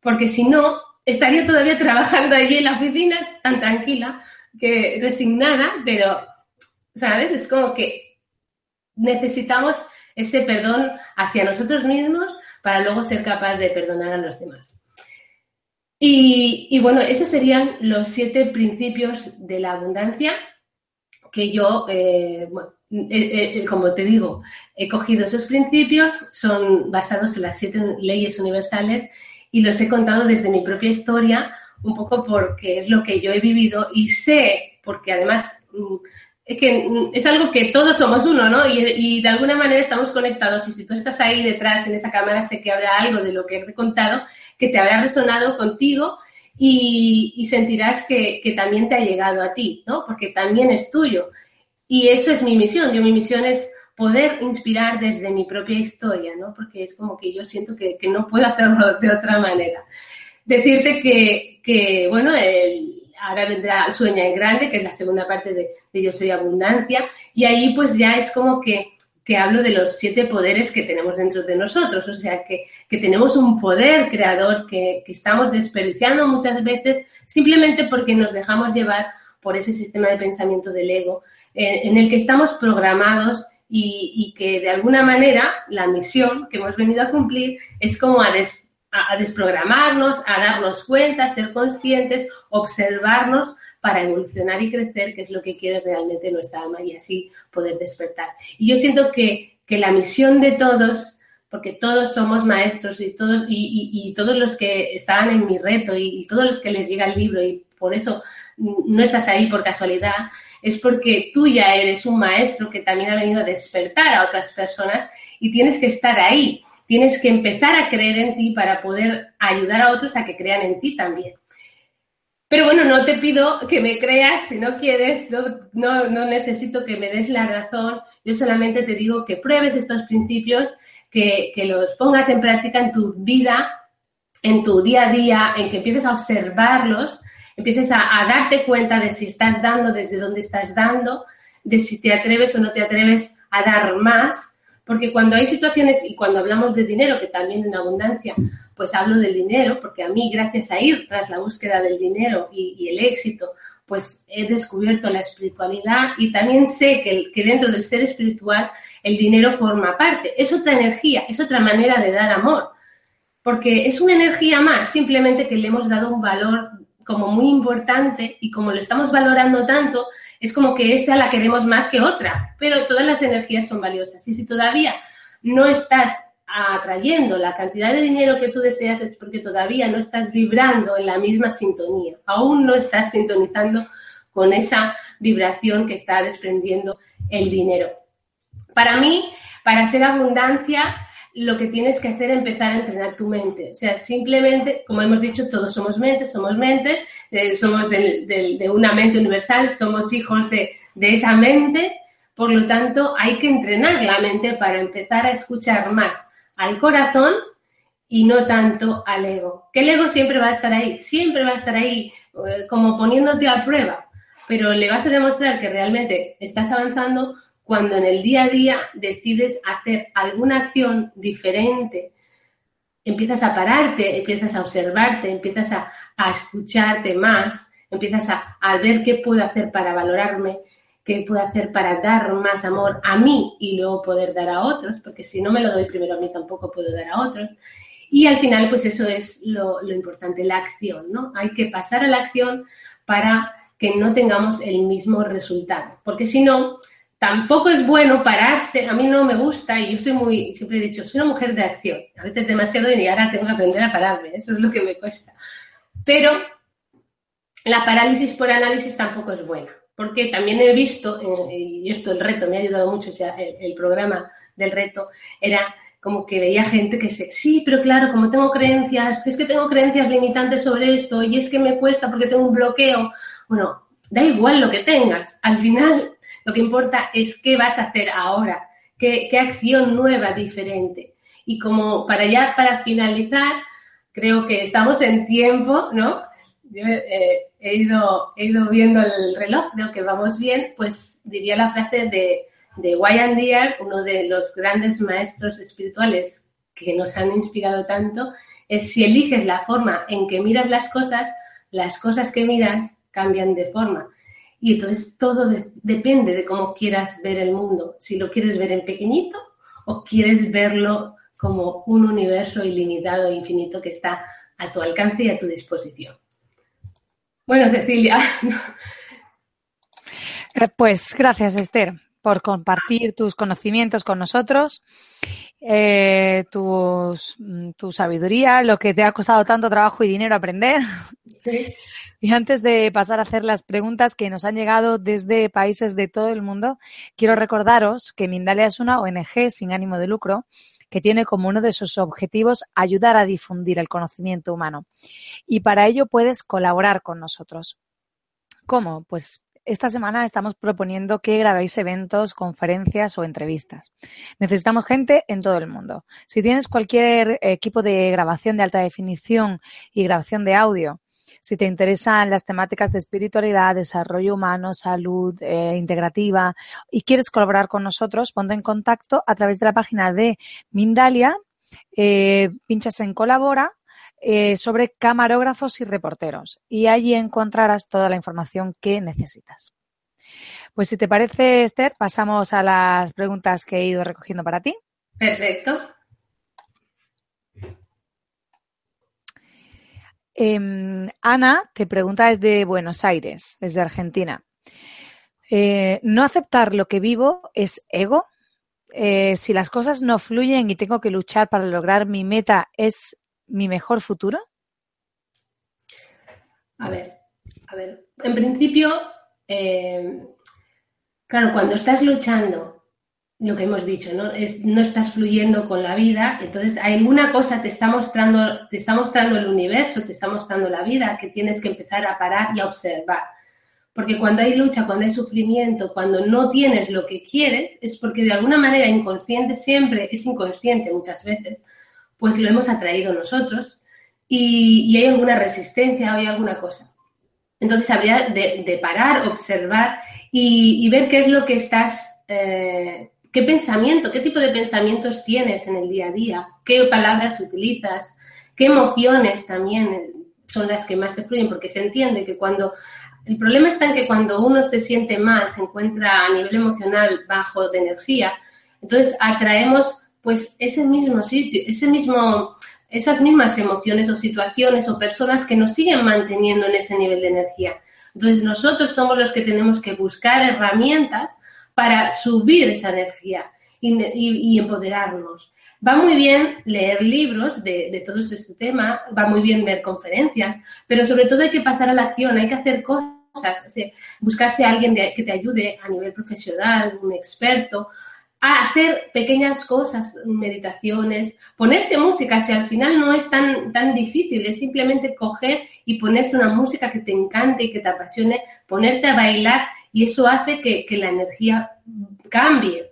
[SPEAKER 2] Porque si no, estaría todavía trabajando allí en la oficina tan tranquila, que resignada, pero, ¿sabes? Es como que necesitamos ese perdón hacia nosotros mismos para luego ser capaz de perdonar a los demás. Y, bueno, esos serían los siete principios de la abundancia que yo, eh, eh, eh, como te digo, he cogido esos principios, son basados en las siete leyes universales y los he contado desde mi propia historia, un poco porque es lo que yo he vivido y sé, porque además mm, es que mm, es algo que todos somos uno, ¿no? Y, de alguna manera estamos conectados y si tú estás ahí detrás en esa cámara, sé que habrá algo de lo que he contado que te habrá resonado contigo y, sentirás que, también te ha llegado a ti, ¿no? Porque también es tuyo. Y eso es mi misión. Yo mi misión es poder inspirar desde mi propia historia, ¿no? Porque es como que yo siento que, que no puedo hacerlo de otra manera. Decirte que, que bueno, el, ahora vendrá Sueña en Grande, que es la segunda parte de, Yo Soy Abundancia, y ahí pues ya es como que, hablo de los siete poderes que tenemos dentro de nosotros, o sea, que, tenemos un poder creador que, estamos desperdiciando muchas veces simplemente porque nos dejamos llevar por ese sistema de pensamiento del ego en, el que estamos programados y, y, que de alguna manera la misión que hemos venido a cumplir es como a des a, desprogramarnos, a darnos cuenta, a ser conscientes, observarnos para evolucionar y crecer, que es lo que quiere realmente nuestra alma y así poder despertar. Y yo siento que, la misión de todos, porque todos somos maestros y todos, y, todos los que estaban en mi reto y, todos los que les llega el libro y por eso no estás ahí por casualidad, es porque tú ya eres un maestro que también ha venido a despertar a otras personas y tienes que estar ahí tienes que empezar a creer en ti para poder ayudar a otros a que crean en ti también. Pero bueno, no te pido que me creas si no quieres, no, necesito que me des la razón, yo solamente te digo que pruebes estos principios, que, los pongas en práctica en tu vida, en tu día a día, en que empieces a observarlos, empieces a, a darte cuenta de si estás dando, desde dónde estás dando, de si te atreves o no te atreves a dar más. Porque cuando hay situaciones y cuando hablamos de dinero, que también en abundancia, pues hablo del dinero, porque a mí, gracias a ir tras la búsqueda del dinero y, el éxito, pues he descubierto la espiritualidad y también sé que, que, dentro del ser espiritual el dinero forma parte. Es otra energía, es otra manera de dar amor, porque es una energía más, simplemente que le hemos dado un valor como muy importante y como lo estamos valorando tanto, es como que esta la queremos más que otra, pero todas las energías son valiosas. Y si todavía no estás atrayendo la cantidad de dinero que tú deseas es porque todavía no estás vibrando en la misma sintonía, aún no estás sintonizando con esa vibración que está desprendiendo el dinero. Para mí, para ser abundancia, lo que tienes que hacer es empezar a entrenar tu mente. O sea, simplemente, como hemos dicho, todos somos mente, somos mente, eh, somos de una mente universal, somos hijos de, de esa mente. Por lo tanto, hay que entrenar la mente para empezar a escuchar más al corazón y no tanto al ego. Que el ego siempre va a estar ahí, siempre va a estar ahí, eh, como poniéndote a prueba, pero le vas a demostrar que realmente estás avanzando cuando en el día a día decides hacer alguna acción diferente, empiezas a pararte, empiezas a observarte, empiezas a, escucharte más, empiezas a, a, ver qué puedo hacer para valorarme, qué puedo hacer para dar más amor a mí y luego poder dar a otros, porque si no me lo doy primero a mí tampoco puedo dar a otros. Y al final, pues eso es lo, lo importante, la acción, ¿no? Hay que pasar a la acción para que no tengamos el mismo resultado, porque si no, tampoco es bueno pararse, a mí no me gusta y yo soy muy, siempre he dicho, soy una mujer de acción, a veces demasiado y ahora tengo que aprender a pararme, eso es lo que me cuesta. Pero la parálisis por análisis tampoco es buena, porque también he visto, eh, y esto el reto me ha ayudado mucho, el, programa del reto era como que veía gente que se, sí, pero claro, como tengo creencias, es que tengo creencias limitantes sobre esto y es que me cuesta porque tengo un bloqueo. Bueno, da igual lo que tengas, al final lo que importa es qué vas a hacer ahora, qué, acción nueva, diferente. Y como para ya, para finalizar, creo que estamos en tiempo, ¿no? Eh, he, ido, he ido viendo el reloj, creo que vamos bien, pues diría la frase de, de Wayne Dyer, uno de los grandes maestros espirituales que nos han inspirado tanto, es si eliges la forma en que miras las cosas, las cosas que miras cambian de forma. Y entonces todo depende de cómo quieras ver el mundo. Si lo quieres ver en pequeñito o quieres verlo como un universo ilimitado e infinito que está a tu alcance y a tu disposición. Bueno, Cecilia.
[SPEAKER 1] Eh, pues gracias, Esther, por compartir tus conocimientos con nosotros, eh, mm, tu sabiduría, lo que te ha costado tanto trabajo y dinero aprender. Sí. Y antes de pasar a hacer las preguntas que nos han llegado desde países de todo el mundo, quiero recordaros que Mindalia es una ONG sin ánimo de lucro que tiene como uno de sus objetivos ayudar a difundir el conocimiento humano. Y para ello puedes colaborar con nosotros. ¿Cómo? Pues esta semana estamos proponiendo que grabéis eventos, conferencias o entrevistas. Necesitamos gente en todo el mundo. Si tienes cualquier equipo de grabación de alta definición y grabación de audio si te interesan las temáticas de espiritualidad, desarrollo humano, salud eh, integrativa y quieres colaborar con nosotros, ponte en contacto a través de la página de Mindalia, eh, pinchas en colabora eh, sobre camarógrafos y reporteros y allí encontrarás toda la información que necesitas. Pues si te parece, Esther, pasamos a las preguntas que he ido recogiendo para ti.
[SPEAKER 2] Perfecto.
[SPEAKER 1] Em, Ana te pregunta desde Buenos Aires, desde Argentina. Eh, ¿No aceptar lo que vivo es ego? Eh, si las cosas no fluyen y tengo que luchar para lograr mi meta, ¿es mi mejor futuro?
[SPEAKER 2] A ver, a ver. En principio, eh, claro, cuando estás luchando lo que hemos dicho, ¿no? No estás fluyendo con la vida, entonces alguna cosa te está mostrando, te está mostrando el universo, te está mostrando la vida, que tienes que empezar a parar y a observar. Porque cuando hay lucha, cuando hay sufrimiento, cuando no tienes lo que quieres, es porque de alguna manera inconsciente, siempre es inconsciente muchas veces, pues lo hemos atraído nosotros y, hay alguna resistencia o hay alguna cosa. Entonces habría de, parar, observar y, ver qué es lo que estás eh, qué pensamiento, qué tipo de pensamientos tienes en el día a día, qué palabras utilizas, qué emociones también son las que más te fluyen, porque se entiende que cuando el problema está en que cuando uno se siente mal, se encuentra a nivel emocional bajo de energía, entonces atraemos pues ese mismo sitio, ese mismo esas mismas emociones o situaciones o personas que nos siguen manteniendo en ese nivel de energía. Entonces nosotros somos los que tenemos que buscar herramientas para subir esa energía y, empoderarnos. Va muy bien leer libros de, todo este tema, va muy bien ver conferencias, pero sobre todo hay que pasar a la acción, hay que hacer cosas, buscarse a alguien que te ayude a nivel profesional, un experto, a hacer pequeñas cosas, meditaciones, ponerse música, si al final no es tan, tan difícil, es simplemente coger y ponerse una música que te encante y que te apasione, ponerte a bailar y eso hace que, la energía cambie.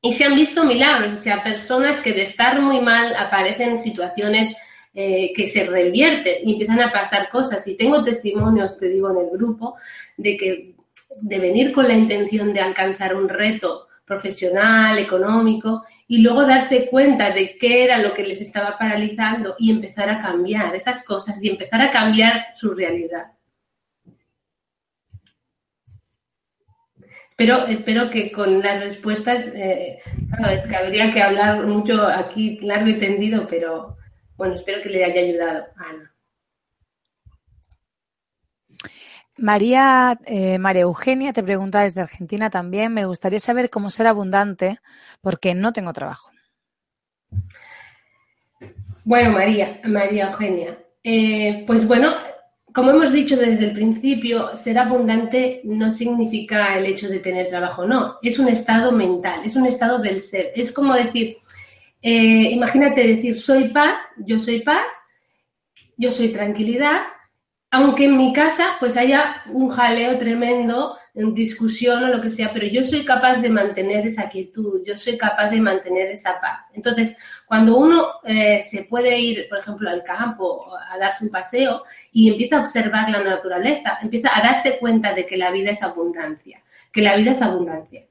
[SPEAKER 2] Y se han visto milagros, o sea, personas que de estar muy mal aparecen situaciones eh, que se revierten y empiezan a pasar cosas. Y tengo testimonios, te digo, en el grupo, de que de venir con la intención de alcanzar un reto profesional, económico, y luego darse cuenta de qué era lo que les estaba paralizando y empezar a cambiar esas cosas y empezar a cambiar su realidad. Pero espero que con las respuestas, eh, es que habría que hablar mucho aquí largo y tendido, pero bueno, espero que le haya ayudado a Ana.
[SPEAKER 1] María, eh, María Eugenia te pregunta desde Argentina también. Me gustaría saber cómo ser abundante porque no tengo trabajo.
[SPEAKER 2] Bueno, María, María Eugenia. Eh, pues bueno, como hemos dicho desde el principio, ser abundante no significa el hecho de tener trabajo, no. Es un estado mental, es un estado del ser. Es como decir, eh, imagínate decir, soy paz, yo soy paz, yo soy tranquilidad, aunque en mi casa pues haya un jaleo tremendo, discusión o lo que sea, pero yo soy capaz de mantener esa quietud, yo soy capaz de mantener esa paz. Entonces, cuando uno eh, se puede ir, por ejemplo, al campo a darse un paseo y empieza a observar la naturaleza, empieza a darse cuenta de que la vida es abundancia, que la vida es abundancia.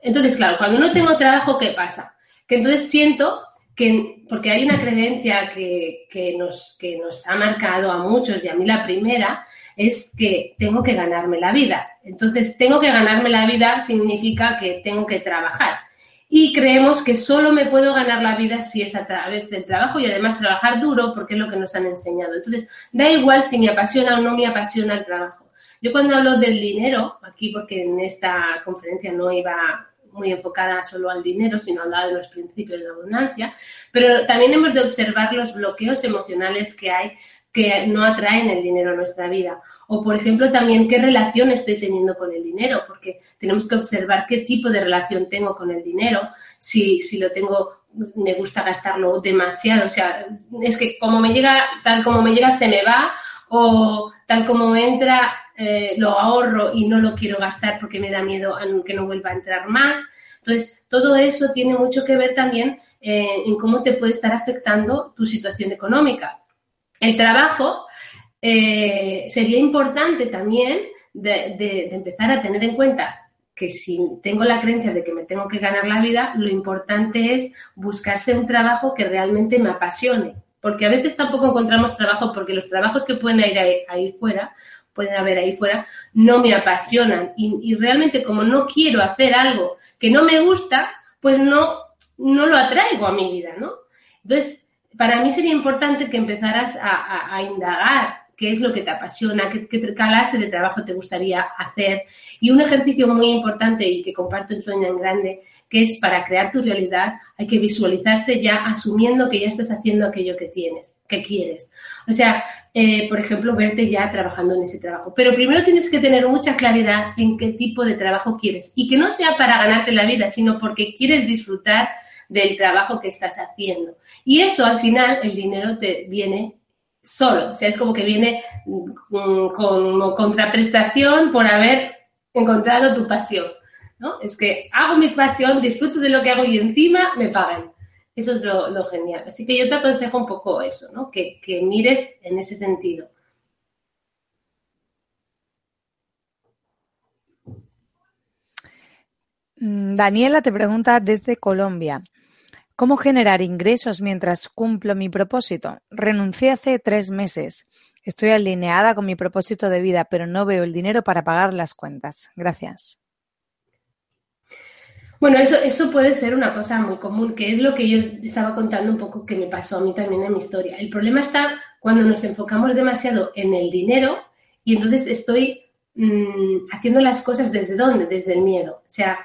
[SPEAKER 2] Entonces, claro, cuando no tengo trabajo, ¿qué pasa? Que entonces siento que, porque hay una creencia que, que, nos, que nos ha marcado a muchos y a mí la primera, es que tengo que ganarme la vida. Entonces, tengo que ganarme la vida significa que tengo que trabajar. Y creemos que solo me puedo ganar la vida si es a través del trabajo y además trabajar duro porque es lo que nos han enseñado. Entonces, da igual si me apasiona o no me apasiona el trabajo. Yo cuando hablo del dinero, aquí porque en esta conferencia no iba muy enfocada solo al dinero, sino hablaba de los principios de abundancia, pero también hemos de observar los bloqueos emocionales que hay que no atraen el dinero a nuestra vida. O, por ejemplo, también qué relación estoy teniendo con el dinero, porque tenemos que observar qué tipo de relación tengo con el dinero, si, si lo tengo, me gusta gastarlo demasiado, o sea, es que como me llega, tal como me llega, se me va, o tal como entra, eh, lo ahorro y no lo quiero gastar porque me da miedo a que no vuelva a entrar más. Entonces, todo eso tiene mucho que ver también eh, en cómo te puede estar afectando tu situación económica. El trabajo eh, sería importante también de, empezar a tener en cuenta que si tengo la creencia de que me tengo que ganar la vida, lo importante es buscarse un trabajo que realmente me apasione. Porque a veces tampoco encontramos trabajo porque los trabajos que pueden ir ahí fuera pueden haber ahí fuera, no me apasionan. Y, realmente como no quiero hacer algo que no me gusta, pues no, no lo atraigo a mi vida, ¿no? Entonces, para mí sería importante que empezaras a indagar qué es lo que te apasiona, qué, clase de trabajo te gustaría hacer. Y un ejercicio muy importante y que comparto en Sueño en Grande, que es para crear tu realidad, hay que visualizarse ya asumiendo que ya estás haciendo aquello que tienes, que quieres. O sea, eh, por ejemplo, verte ya trabajando en ese trabajo. Pero primero tienes que tener mucha claridad en qué tipo de trabajo quieres y que no sea para ganarte la vida, sino porque quieres disfrutar del trabajo que estás haciendo. Y eso al final el dinero te viene solo. O sea, es como que viene mm, como contraprestación por haber encontrado tu pasión. ¿no? Es que hago mi pasión, disfruto de lo que hago y encima me pagan. Eso es lo, genial. Así que yo te aconsejo un poco eso, ¿no? Que, que mires en ese sentido.
[SPEAKER 1] Mm, Daniela te pregunta desde Colombia. ¿Cómo generar ingresos mientras cumplo mi propósito? Renuncié hace tres meses. Estoy alineada con mi propósito de vida, pero no veo el dinero para pagar las cuentas. Gracias.
[SPEAKER 2] Bueno, eso, eso puede ser una cosa muy común, que es lo que yo estaba contando un poco que me pasó a mí también en mi historia. El problema está cuando nos enfocamos demasiado en el dinero y entonces estoy mmm, haciendo las cosas desde dónde, desde el miedo. O sea,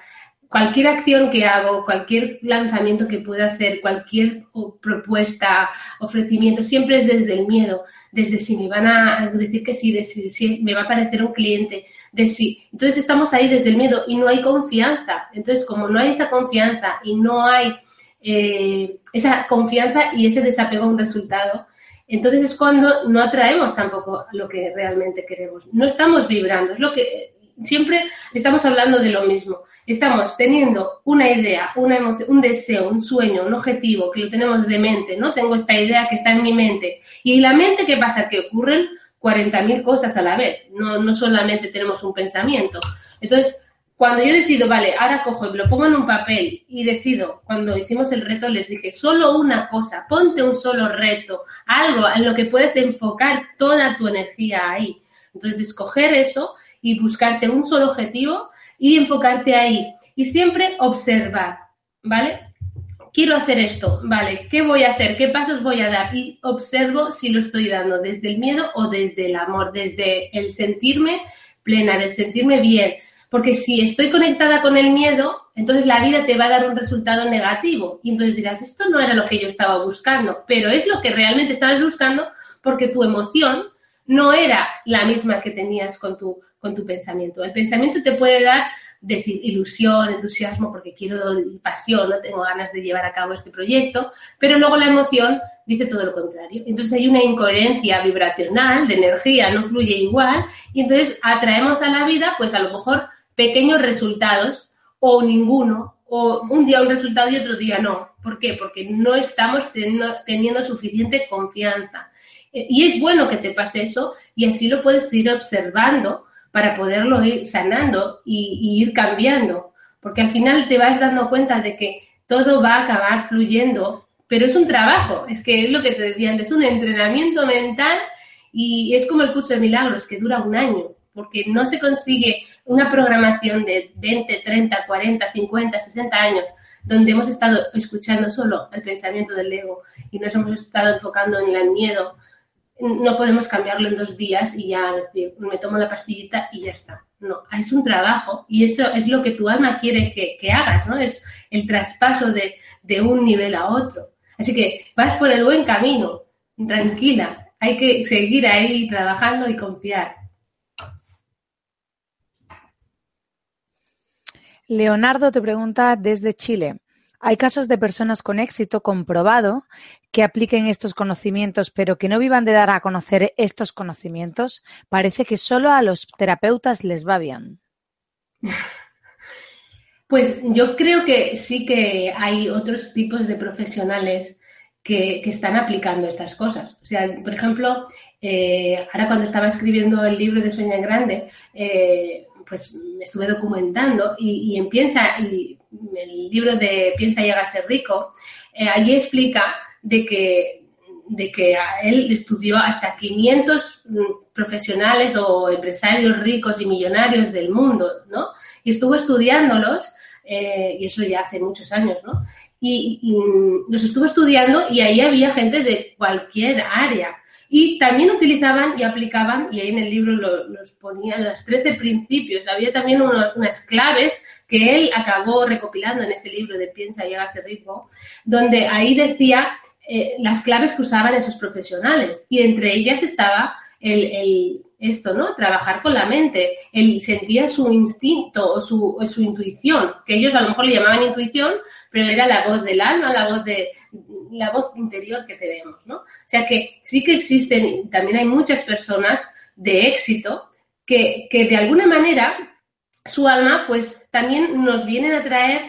[SPEAKER 2] cualquier acción que hago, cualquier lanzamiento que pueda hacer, cualquier propuesta, ofrecimiento, siempre es desde el miedo, desde si me van a decir que sí, de si, me va a aparecer un cliente, de si. Entonces estamos ahí desde el miedo y no hay confianza. Entonces, como no hay esa confianza y no hay eh, esa confianza y ese desapego a un resultado, entonces es cuando no atraemos tampoco lo que realmente queremos. No estamos vibrando, es lo que siempre estamos hablando de lo mismo. Estamos teniendo una idea, una emoción, un deseo, un sueño, un objetivo que lo tenemos de mente, ¿no? Tengo esta idea que está en mi mente. Y la mente, ¿qué pasa? Que ocurren 40.000 cosas a la vez. No, no solamente tenemos un pensamiento. Entonces, cuando yo decido, vale, ahora cojo y lo pongo en un papel y decido, cuando hicimos el reto les dije, solo una cosa, ponte un solo reto, algo en lo que puedes enfocar toda tu energía ahí. Entonces, escoger eso y buscarte un solo objetivo y enfocarte ahí. Y siempre observar, ¿vale? Quiero hacer esto, ¿vale? ¿Qué voy a hacer? ¿Qué pasos voy a dar? Y observo si lo estoy dando desde el miedo o desde el amor, desde el sentirme plena, de sentirme bien. Porque si estoy conectada con el miedo, entonces la vida te va a dar un resultado negativo. Y entonces dirás, esto no era lo que yo estaba buscando, pero es lo que realmente estabas buscando porque tu emoción no era la misma que tenías con tu, con tu pensamiento. El pensamiento te puede dar decir ilusión, entusiasmo, porque quiero pasión, no tengo ganas de llevar a cabo este proyecto, pero luego la emoción dice todo lo contrario. Entonces hay una incoherencia vibracional, de energía, no fluye igual, y entonces atraemos a la vida, pues a lo mejor pequeños resultados o ninguno, o un día un resultado y otro día no. ¿Por qué? Porque no estamos teniendo, teniendo suficiente confianza. Eh, y es bueno que te pase eso y así lo puedes ir observando para poderlo ir sanando y, ir cambiando. Porque al final te vas dando cuenta de que todo va a acabar fluyendo, pero es un trabajo, es que es lo que te decía antes, es un entrenamiento mental y es como el curso de milagros que dura un año, porque no se consigue una programación de 20, 30, 40, 50, 60 años donde hemos estado escuchando solo el pensamiento del ego y nos hemos estado enfocando en el miedo, no podemos cambiarlo en dos días y ya decir, me tomo la pastillita y ya está. No, es un trabajo y eso es lo que tu alma quiere que, hagas, ¿no? Es el traspaso de, de, un nivel a otro. Así que vas por el buen camino, tranquila. Hay que seguir ahí trabajando y confiar.
[SPEAKER 1] Leonardo te pregunta desde Chile. Hay casos de personas con éxito comprobado que apliquen estos conocimientos, pero que no vivan de dar a conocer estos conocimientos. Parece que solo a los terapeutas les va bien.
[SPEAKER 2] Pues yo creo que sí que hay otros tipos de profesionales que, están aplicando estas cosas. O sea, por ejemplo, eh, ahora cuando estaba escribiendo el libro de Sueña Grande, eh, pues me estuve documentando y, en Piensa, y el libro de Piensa y ser rico, eh, allí explica de que, de que él estudió hasta 500 mm, profesionales o empresarios ricos y millonarios del mundo, ¿no? Y estuvo estudiándolos, eh, y eso ya hace muchos años, ¿no? Y, y, los estuvo estudiando y ahí había gente de cualquier área. Y también utilizaban y aplicaban, y ahí en el libro los ponían los 13 principios. Había también unas claves que él acabó recopilando en ese libro de Piensa y hágase rico, donde ahí decía eh, las claves que usaban esos profesionales. Y entre ellas estaba el, esto, ¿no? Trabajar con la mente. Él sentía su instinto o su, su, intuición, que ellos a lo mejor le llamaban intuición, pero era la voz del alma, la voz de la voz interior que tenemos, ¿no? O sea que sí que existen, también hay muchas personas de éxito que, que de alguna manera su alma, pues también nos vienen a traer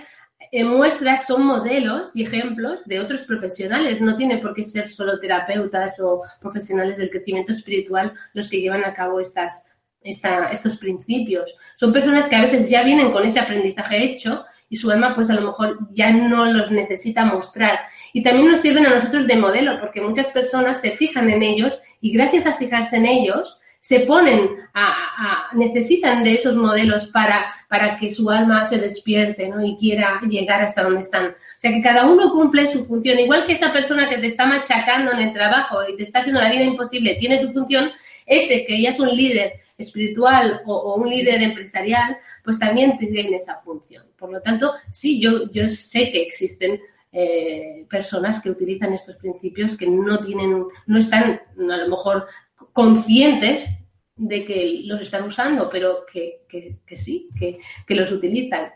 [SPEAKER 2] muestras son modelos y ejemplos de otros profesionales. No tiene por qué ser solo terapeutas o profesionales del crecimiento espiritual los que llevan a cabo estas, estos principios. Son personas que a veces ya vienen con ese aprendizaje hecho y su alma pues a lo mejor ya no los necesita mostrar. Y también nos sirven a nosotros de modelo porque muchas personas se fijan en ellos y gracias a fijarse en ellos se ponen a, necesitan de esos modelos para, para que su alma se despierte y quiera llegar hasta donde están. O sea, que cada uno cumple su función. Igual que esa persona que te está machacando en el trabajo y te está haciendo la vida imposible tiene su función, ese que ya es un líder espiritual o, un líder empresarial, pues también tiene esa función. Por lo tanto, sí, yo, yo sé que existen eh, personas que utilizan estos principios que no tienen, no están a lo mejor conscientes de que los están usando, pero que, sí, que, que los utilizan.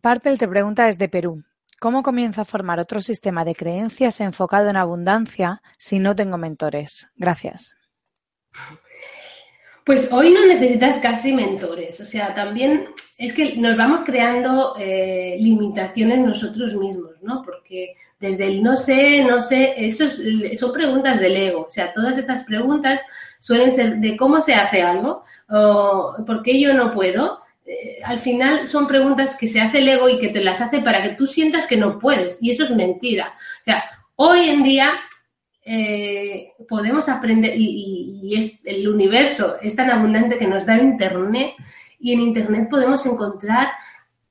[SPEAKER 1] Parpel te pregunta desde Perú. ¿Cómo comienzo a formar otro sistema de creencias enfocado en abundancia si no tengo mentores? Gracias.
[SPEAKER 2] Pues hoy no necesitas casi mentores, o sea, también es que nos vamos creando eh, limitaciones nosotros mismos, ¿no? Porque desde el no sé, no sé, eso son preguntas del ego, o sea, todas estas preguntas suelen ser de cómo se hace algo, o por qué yo no puedo, eh, al final son preguntas que se hace el ego y que te las hace para que tú sientas que no puedes, y eso es mentira. O sea, hoy en día eh, podemos aprender y, es, el universo es tan abundante que nos da Internet y en Internet podemos encontrar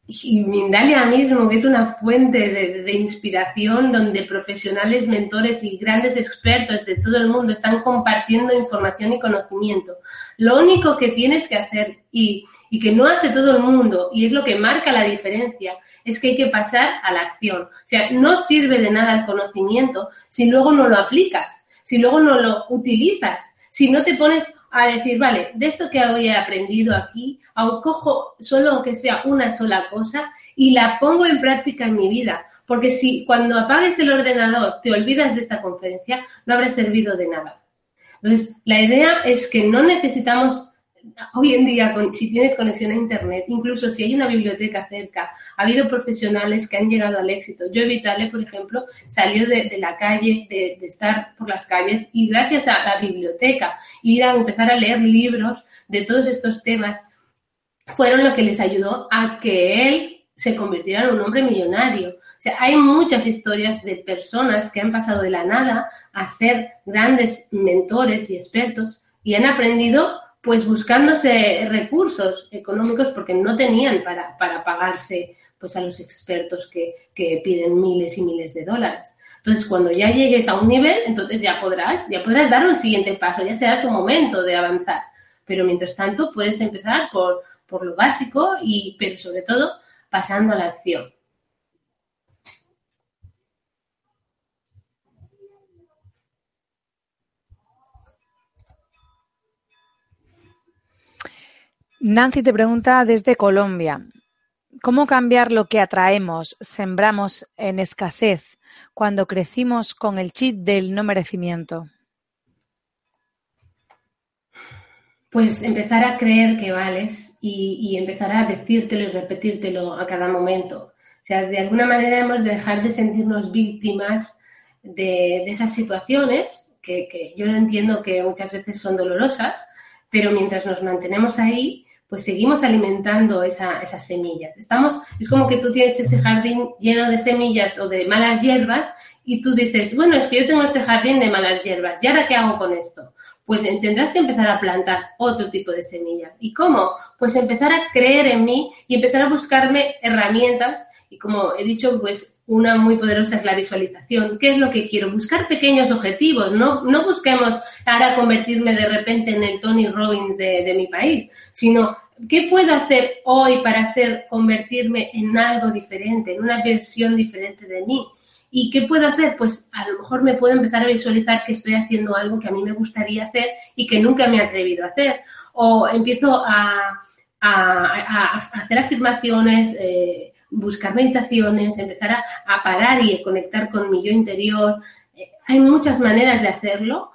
[SPEAKER 2] y Mindalia mismo, que es una fuente de, inspiración donde profesionales, mentores y grandes expertos de todo el mundo están compartiendo información y conocimiento. Lo único que tienes que hacer y, y que no hace todo el mundo, y es lo que marca la diferencia, es que hay que pasar a la acción. O sea, no sirve de nada el conocimiento si luego no lo aplicas, si luego no lo utilizas, si no te pones a decir, vale, de esto que hoy he aprendido aquí, aunque cojo solo aunque sea una sola cosa y la pongo en práctica en mi vida. Porque si cuando apagues el ordenador te olvidas de esta conferencia, no habrá servido de nada. Entonces, la idea es que no necesitamos hoy en día, si tienes conexión a Internet, incluso si hay una biblioteca cerca, ha habido profesionales que han llegado al éxito. Yo, Vitale, por ejemplo, salió de, la calle, de, estar por las calles y gracias a la biblioteca, ir a empezar a leer libros de todos estos temas, fueron lo que les ayudó a que él se convirtiera en un hombre millonario. O sea, hay muchas historias de personas que han pasado de la nada a ser grandes mentores y expertos y han aprendido pues buscándose recursos económicos porque no tenían para, para pagarse pues a los expertos que, que, piden miles y miles de dólares. Entonces, cuando ya llegues a un nivel, entonces ya podrás, ya podrás dar un siguiente paso, ya será tu momento de avanzar. Pero mientras tanto, puedes empezar por, por lo básico y, pero sobre todo, pasando a la acción.
[SPEAKER 1] Nancy te pregunta desde Colombia, ¿cómo cambiar lo que atraemos, sembramos en escasez cuando crecimos con el chip del no merecimiento?
[SPEAKER 2] Pues empezar a creer que vales y, empezar a decírtelo y repetírtelo a cada momento. O sea, de alguna manera hemos de dejar de sentirnos víctimas de, esas situaciones que, que yo no entiendo que muchas veces son dolorosas, pero mientras nos mantenemos ahí, pues seguimos alimentando esas semillas. Estamos, es como que tú tienes ese jardín lleno de semillas o de malas hierbas y tú dices, bueno, es que yo tengo este jardín de malas hierbas, ¿y ahora qué hago con esto? Pues tendrás que empezar a plantar otro tipo de semillas. ¿Y cómo? Pues empezar a creer en mí y empezar a buscarme herramientas y como he dicho, pues una muy poderosa es la visualización. ¿Qué es lo que quiero? Buscar pequeños objetivos. No, no busquemos ahora convertirme de repente en el Tony Robbins de, mi país, sino ¿qué puedo hacer hoy para hacer, convertirme en algo diferente, en una versión diferente de mí? ¿Y qué puedo hacer? Pues a lo mejor me puedo empezar a visualizar que estoy haciendo algo que a mí me gustaría hacer y que nunca me he atrevido a hacer. O empiezo a, hacer afirmaciones. Eh, buscar meditaciones, empezar a, parar y conectar con mi yo interior. Eh, hay muchas maneras de hacerlo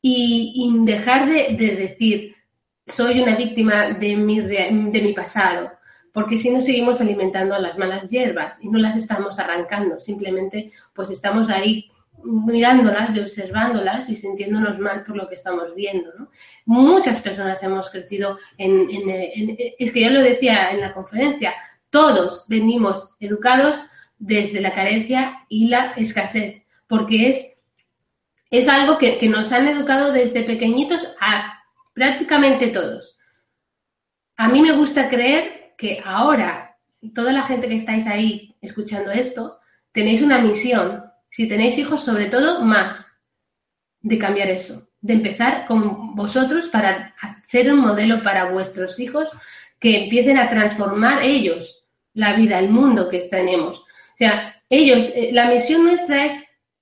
[SPEAKER 2] y, dejar de, decir soy una víctima de mi, pasado, porque si no seguimos alimentando las malas hierbas y no las estamos arrancando, simplemente pues estamos ahí mirándolas y observándolas y sintiéndonos mal por lo que estamos viendo. Muchas personas hemos crecido en, en, es que ya lo decía en la conferencia, todos venimos educados desde la carencia y la escasez, porque es, es algo que, que nos han educado desde pequeñitos a prácticamente todos. A mí me gusta creer que ahora, toda la gente que estáis ahí escuchando esto, tenéis una misión, si tenéis hijos sobre todo, más de cambiar eso, de empezar con vosotros para hacer un modelo para vuestros hijos que empiecen a transformar ellos la vida, el mundo que tenemos. O sea, ellos, eh, la misión nuestra es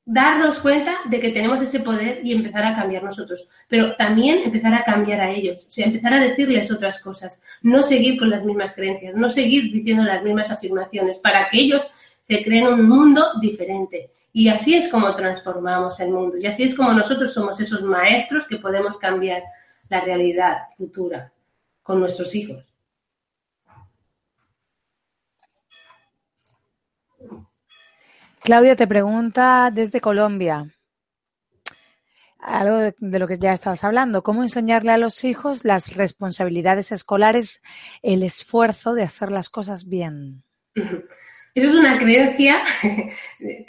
[SPEAKER 2] darnos cuenta de que tenemos ese poder y empezar a cambiar nosotros, pero también empezar a cambiar a ellos, o sea, empezar a decirles otras cosas, no seguir con las mismas creencias, no seguir diciendo las mismas afirmaciones, para que ellos se creen un mundo diferente. Y así es como transformamos el mundo, y así es como nosotros somos esos maestros que podemos cambiar la realidad futura con nuestros hijos.
[SPEAKER 1] Claudia te pregunta desde Colombia, algo de, de, lo que ya estabas hablando, ¿cómo enseñarle a los hijos las responsabilidades escolares, el esfuerzo de hacer las cosas bien?
[SPEAKER 2] Eso es una creencia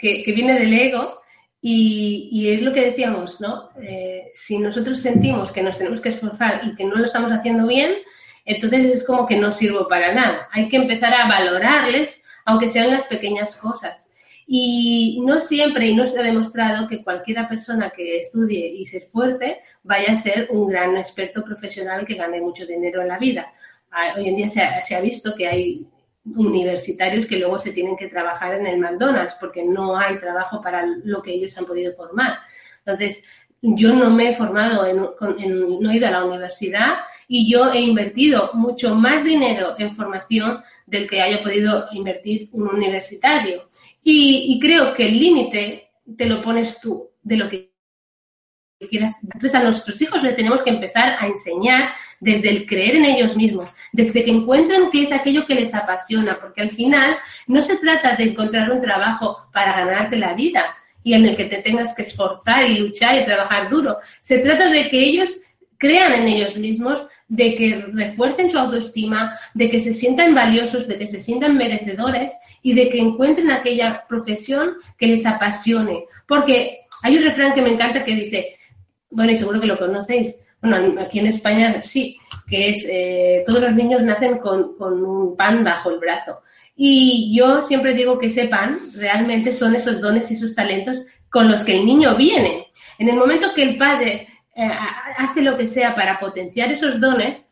[SPEAKER 2] que, viene del ego y, y, es lo que decíamos, ¿no? Eh, si nosotros sentimos que nos tenemos que esforzar y que no lo estamos haciendo bien, entonces es como que no sirvo para nada. Hay que empezar a valorarles, aunque sean las pequeñas cosas. Y no siempre, y no se ha demostrado que cualquiera persona que estudie y se esfuerce vaya a ser un gran experto profesional que gane mucho dinero en la vida. Ah, hoy en día se ha, se ha visto que hay universitarios que luego se tienen que trabajar en el McDonald's porque no hay trabajo para lo que ellos han podido formar. Entonces, yo no me he formado, en, en, no he ido a la universidad y yo he invertido mucho más dinero en formación del que haya podido invertir un universitario. Y, creo que el límite te lo pones tú de lo que quieras. Entonces a nuestros hijos le tenemos que empezar a enseñar desde el creer en ellos mismos, desde que encuentren qué es aquello que les apasiona, porque al final no se trata de encontrar un trabajo para ganarte la vida y en el que te tengas que esforzar y luchar y trabajar duro. Se trata de que ellos crean en ellos mismos, de que refuercen su autoestima, de que se sientan valiosos, de que se sientan merecedores y de que encuentren aquella profesión que les apasione. Porque hay un refrán que me encanta que dice, bueno, y seguro que lo conocéis, bueno, aquí en España sí, que es eh, todos los niños nacen con, con, un pan bajo el brazo. Y yo siempre digo que ese pan realmente son esos dones y esos talentos con los que el niño viene. En el momento que el padre eh, hace lo que sea para potenciar esos dones,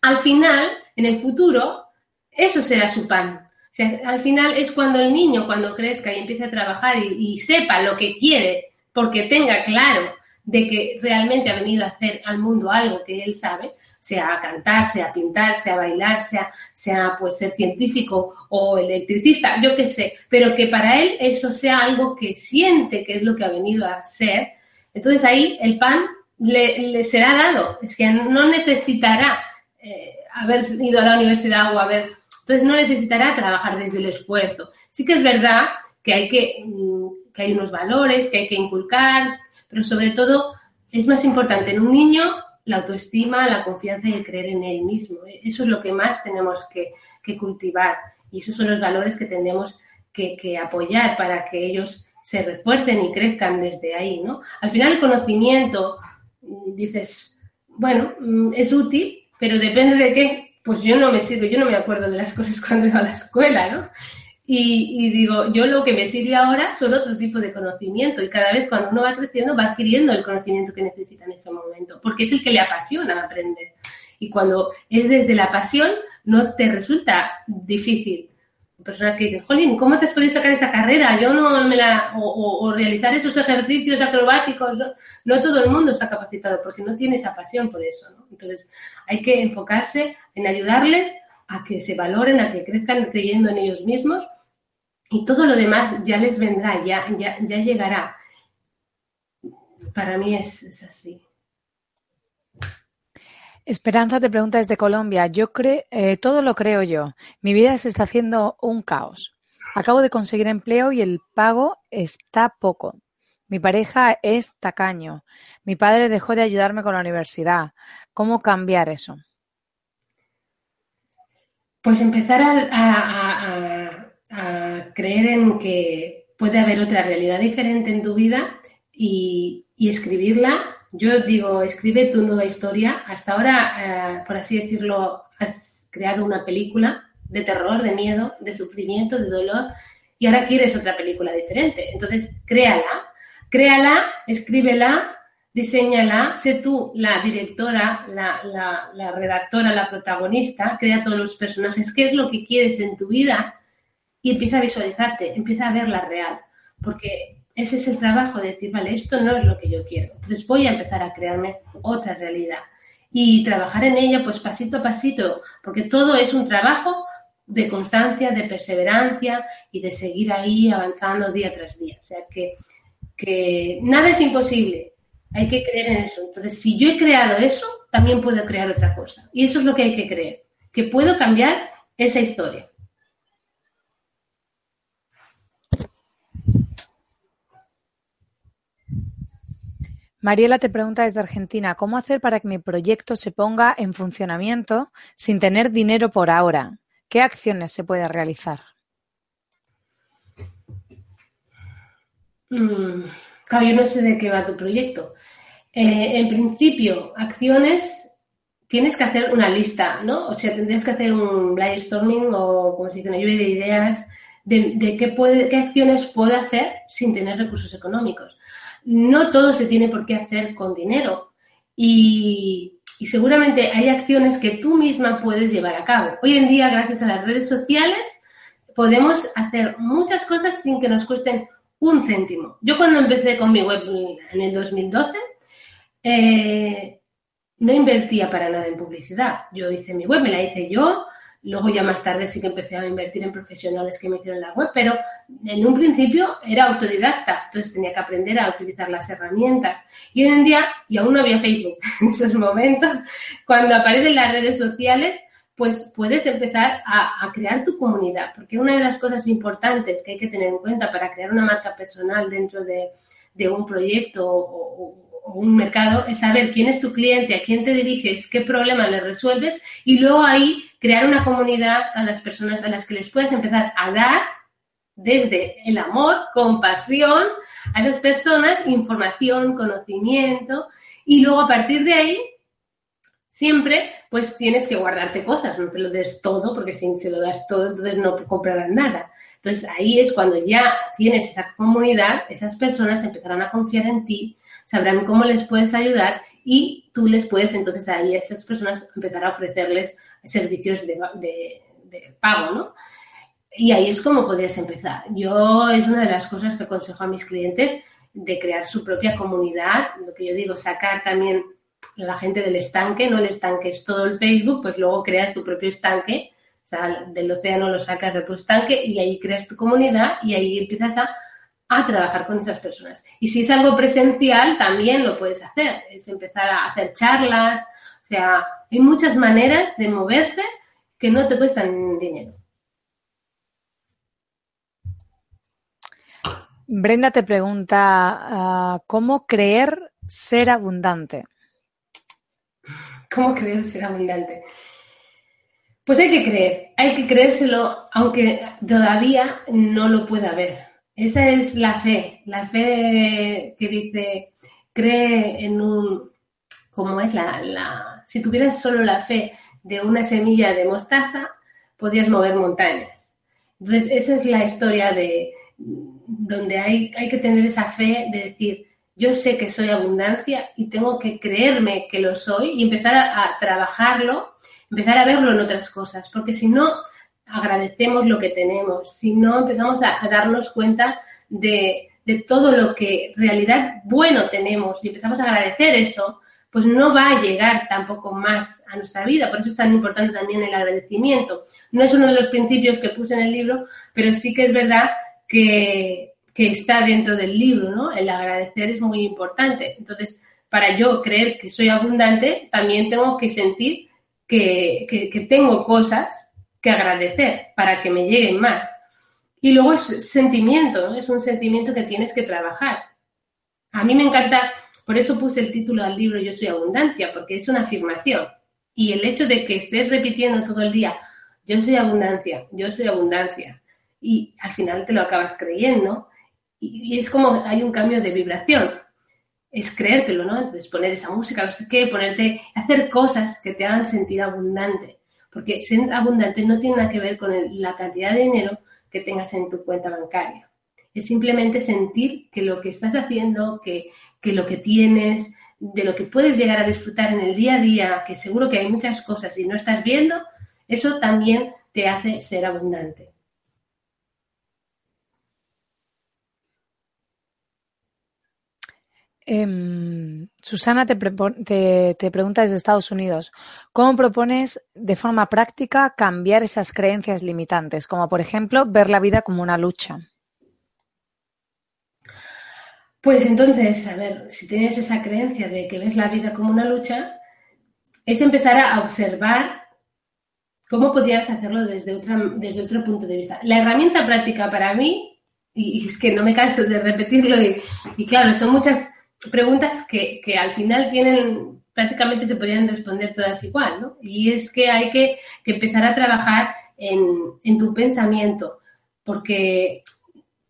[SPEAKER 2] al final, en el futuro, eso será su pan. O sea, al final es cuando el niño, cuando crezca y empiece a trabajar y, y sepa lo que quiere, porque tenga claro de que realmente ha venido a hacer al mundo algo que él sabe, sea cantar, sea pintar, sea bailar, sea, sea pues ser científico o electricista, yo qué sé, pero que para él eso sea algo que siente que es lo que ha venido a ser, entonces ahí el pan le, le será dado, es que no necesitará eh, haber ido a la universidad o haber, entonces no necesitará trabajar desde el esfuerzo. Sí que es verdad que hay que, mm, que hay unos valores que hay que inculcar, pero sobre todo es más importante en un niño la autoestima, la confianza y el creer en él mismo. Eso es lo que más tenemos que, que cultivar y esos son los valores que tenemos que, que, apoyar para que ellos se refuercen y crezcan desde ahí, ¿no? Al final el conocimiento, dices, bueno, mm, es útil, pero depende de qué, pues yo no me sirve, yo no me acuerdo de las cosas cuando iba a la escuela, ¿no? Y, y, digo, yo lo que me sirve ahora son otro tipo de conocimiento y cada vez cuando uno va creciendo va adquiriendo el conocimiento que necesita en ese momento, porque es el que le apasiona aprender. Y cuando es desde la pasión, no te resulta difícil. Personas que dicen, Jolín, ¿cómo te has podido sacar esa carrera? Yo no me la. O, o, o realizar esos ejercicios acrobáticos. No, no, todo el mundo está capacitado porque no tiene esa pasión por eso. ¿no? Entonces, hay que enfocarse en ayudarles a que se valoren, a que crezcan creyendo en ellos mismos y todo lo demás ya les vendrá, ya, ya, ya llegará. Para mí es, es, así.
[SPEAKER 1] Esperanza te pregunta desde Colombia. Yo creo, eh, todo lo creo yo. Mi vida se está haciendo un caos. Acabo de conseguir empleo y el pago está poco. Mi pareja es tacaño. Mi padre dejó de ayudarme con la universidad. ¿Cómo cambiar eso?
[SPEAKER 2] Pues empezar a creer en que puede haber otra realidad diferente en tu vida y, escribirla. Yo digo, escribe tu nueva historia. Hasta ahora, eh, por así decirlo, has creado una película de terror, de miedo, de sufrimiento, de dolor, y ahora quieres otra película diferente. Entonces, créala, créala, escríbela, diseñala, sé tú la directora, la, la, la, redactora, la protagonista, crea todos los personajes, qué es lo que quieres en tu vida y empieza a visualizarte, empieza a verla real, porque ese es el trabajo de decir, vale, esto no es lo que yo quiero, entonces voy a empezar a crearme otra realidad y trabajar en ella pues pasito a pasito, porque todo es un trabajo de constancia, de perseverancia y de seguir ahí avanzando día tras día. O sea que, que nada es imposible, hay que creer en eso. Entonces, si yo he creado eso, también puedo crear otra cosa. Y eso es lo que hay que creer, que puedo cambiar esa historia.
[SPEAKER 1] Mariela te pregunta desde Argentina, ¿cómo hacer para que mi proyecto se ponga en funcionamiento sin tener dinero por ahora? ¿Qué acciones se puede realizar?
[SPEAKER 2] Mm, yo no sé de qué va tu proyecto. Eh, en principio, acciones, tienes que hacer una lista, ¿no? O sea, tendrías que hacer un brainstorming o, como se dice, una lluvia de ideas de, de qué, puede, qué acciones puedo hacer sin tener recursos económicos. No todo se tiene por qué hacer con dinero. Y y seguramente hay acciones que tú misma puedes llevar a cabo. Hoy en día, gracias a las redes sociales, podemos hacer muchas cosas sin que nos cuesten un céntimo. Yo cuando empecé con mi web en el 2012, eh, no invertía para nada en publicidad. Yo hice mi web, me la hice yo, Luego ya más tarde sí que empecé a invertir en profesionales que me hicieron la web, pero en un principio era autodidacta, entonces tenía que aprender a utilizar las herramientas. Y hoy en día, y aún no había Facebook en esos momentos, cuando aparecen las redes sociales, pues puedes empezar a, crear tu comunidad, porque una de las cosas importantes que hay que tener en cuenta para crear una marca personal dentro de, un proyecto o, un mercado es saber quién es tu cliente, a quién te diriges, qué problema le resuelves y luego ahí crear una comunidad a las personas a las que les puedes empezar a dar desde el amor, compasión a esas personas, información, conocimiento y luego a partir de ahí siempre pues tienes que guardarte cosas, no te lo des todo porque si se lo das todo entonces no comprarán nada. Entonces ahí es cuando ya tienes esa comunidad, esas personas empezarán a confiar en ti, sabrán cómo les puedes ayudar y tú les puedes entonces ahí a esas personas empezar a ofrecerles servicios de, pago, ¿no? Y ahí es como podrías empezar. Yo es una de las cosas que aconsejo a mis clientes de crear su propia comunidad, lo que yo digo, sacar también la gente del estanque, no el estanque es todo el Facebook, pues luego creas tu propio estanque, o sea, del océano lo sacas de tu estanque y ahí creas tu comunidad y ahí empiezas a, a trabajar con esas personas. Y si es algo presencial, también lo puedes hacer, es empezar a hacer charlas, o sea, hay muchas maneras de moverse que no te cuestan dinero.
[SPEAKER 1] Brenda te pregunta, ah, ¿cómo creer ser abundante?
[SPEAKER 2] ¿Cómo creer ser abundante? Pues hay que creer, hay que creérselo, aunque todavía no lo pueda ver. Esa es la fe, la fe que dice, cree en un, como es la, si tuvieras solo la fe de una semilla de mostaza, podrías mover montañas. Entonces, esa es la historia de donde hay, hay que tener esa fe de decir, yo sé que soy abundancia y tengo que creerme que lo soy y empezar a, trabajarlo, empezar a verlo en otras cosas, porque si no agradecemos lo que tenemos, si no empezamos a, darnos cuenta de, de, todo lo que en realidad bueno tenemos y empezamos a agradecer eso, pues no va a llegar tampoco más a nuestra vida. Por eso es tan importante también el agradecimiento. No es uno de los principios que puse en el libro, pero sí que es verdad que, está dentro del libro, ¿no? El agradecer es muy importante. Entonces, para yo creer que soy abundante, también tengo que sentir que, que tengo cosas que agradecer para que me lleguen más. Y luego es sentimiento. Es un sentimiento que tienes que trabajar. A mí me encanta por eso puse el título al libro Yo soy abundancia, porque es una afirmación. Y el hecho de que estés repitiendo todo el día, yo soy abundancia, yo soy abundancia, y al final te lo acabas creyendo. Y, es como hay un cambio de vibración. Es creértelo, ¿no? Entonces poner esa música, no sé qué, ponerte, hacer cosas que te hagan sentir abundante. Porque ser abundante no tiene nada que ver con la cantidad de dinero que tengas en tu cuenta bancaria. Es simplemente sentir que lo que estás haciendo, que, que lo que tienes, de lo que puedes llegar a disfrutar en el día a día, que seguro que hay muchas cosas y no estás viendo, eso también te hace ser abundante.
[SPEAKER 1] Em, Susana te, te, pregunta desde Estados Unidos, ¿cómo propones de forma práctica cambiar esas creencias limitantes, como por ejemplo ver la vida como una lucha?
[SPEAKER 2] Pues entonces, a ver, si tienes esa creencia de que ves la vida como una lucha, es empezar a observar cómo podrías hacerlo desde, otra, desde otro punto de vista. La herramienta práctica para mí, y, es que no me canso de repetirlo, y claro, son muchas preguntas que, al final tienen, prácticamente se podrían responder todas igual, ¿no? Y es que hay que, empezar a trabajar en, tu pensamiento, porque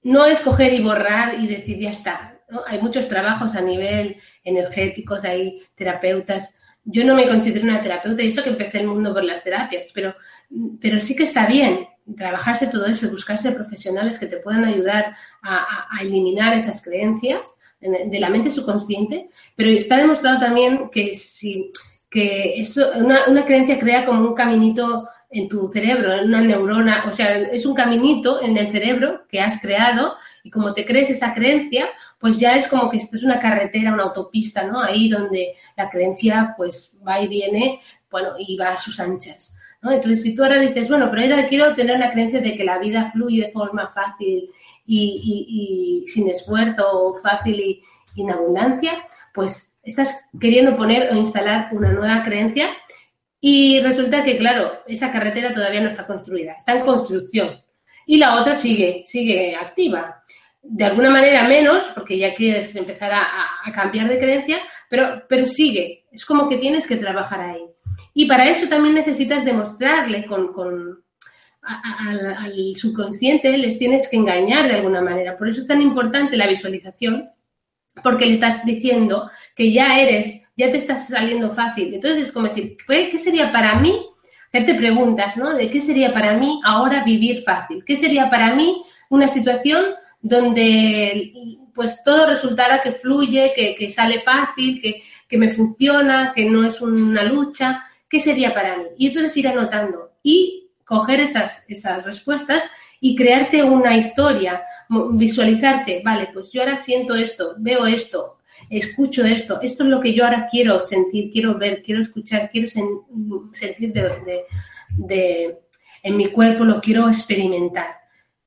[SPEAKER 2] no es coger y borrar y decir ya está. Hay muchos trabajos a nivel energético, hay terapeutas. Yo no me considero una terapeuta y eso que empecé el mundo por las terapias, pero, pero sí que está bien trabajarse todo eso, buscarse profesionales que te puedan ayudar a eliminar esas creencias de la mente subconsciente, pero está demostrado también que si que eso, una, una creencia crea como un caminito en tu cerebro, en una neurona, o sea, es un caminito en el cerebro que has creado y como te crees esa creencia, pues ya es como que esto es una carretera, una autopista, ¿no? Ahí donde la creencia pues va y viene, bueno, y va a sus anchas. Entonces, si tú ahora dices, bueno, pero ahora quiero tener la creencia de que la vida fluye de forma fácil y, sin esfuerzo, fácil y, en abundancia, pues estás queriendo poner o instalar una nueva creencia y resulta que, claro, esa carretera todavía no está construida, está en construcción. Y la otra sigue, sigue activa. De alguna manera menos, porque ya quieres empezar a, cambiar de creencia, pero, pero sigue. Es como que tienes que trabajar ahí. Y para eso también necesitas demostrarle con, al, subconsciente les tienes que engañar de alguna manera. Por eso es tan importante la visualización, porque le estás diciendo que ya eres, ya te estás saliendo fácil. Entonces es como decir, ¿qué sería para mí? Hacerte preguntas, ¿no? De qué sería para mí ahora vivir fácil. ¿Qué sería para mí una situación donde pues todo resultara que fluye, que, sale fácil, que, que me funciona, que no es una lucha? ¿Qué sería para mí? Y entonces ir anotando. Y coger esas, esas respuestas y crearte una historia, visualizarte, vale, pues yo ahora siento esto, veo esto, escucho esto, esto es lo que yo ahora quiero sentir, quiero ver, quiero escuchar, quiero sentir de, en mi cuerpo, lo quiero experimentar.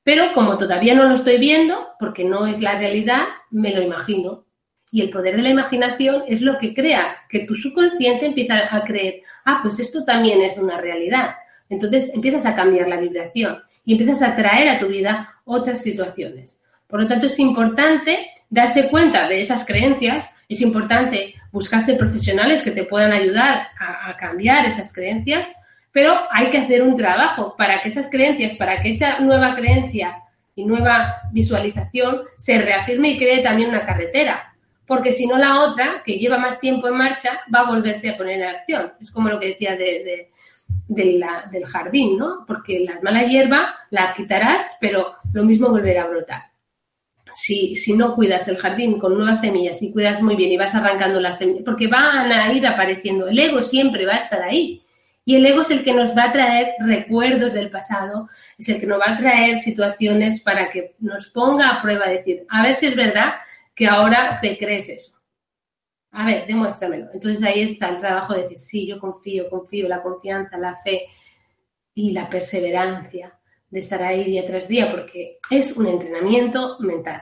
[SPEAKER 2] Pero como todavía no lo estoy viendo, porque no es la realidad, me lo imagino. Y el poder de la imaginación es lo que crea que tu subconsciente empieza a creer, ah, pues esto también es una realidad. Entonces empiezas a cambiar la vibración y empiezas a traer a tu vida otras situaciones. Por lo tanto, es importante darse cuenta de esas creencias, es importante buscarse profesionales que te puedan ayudar a, cambiar esas creencias, pero hay que hacer un trabajo para que esas creencias, para que esa nueva creencia y nueva visualización se reafirme y cree también una carretera. Porque si no, la otra, que lleva más tiempo en marcha, va a volverse a poner en acción. Es como lo que decía de del jardín, ¿no? Porque la mala hierba la quitarás, pero lo mismo volverá a brotar. Si, si no cuidas el jardín con nuevas semillas y cuidas muy bien y vas arrancando las semillas, porque van a ir apareciendo, el ego siempre va a estar ahí. Y el ego es el que nos va a traer recuerdos del pasado, es el que nos va a traer situaciones para que nos ponga a prueba, decir, a ver si es verdad que ahora te crees eso a ver, demuéstramelo. Entonces ahí está el trabajo de decir, sí, yo confío, confío, la confianza, la fe y la perseverancia de estar ahí día tras día, porque es un entrenamiento mental.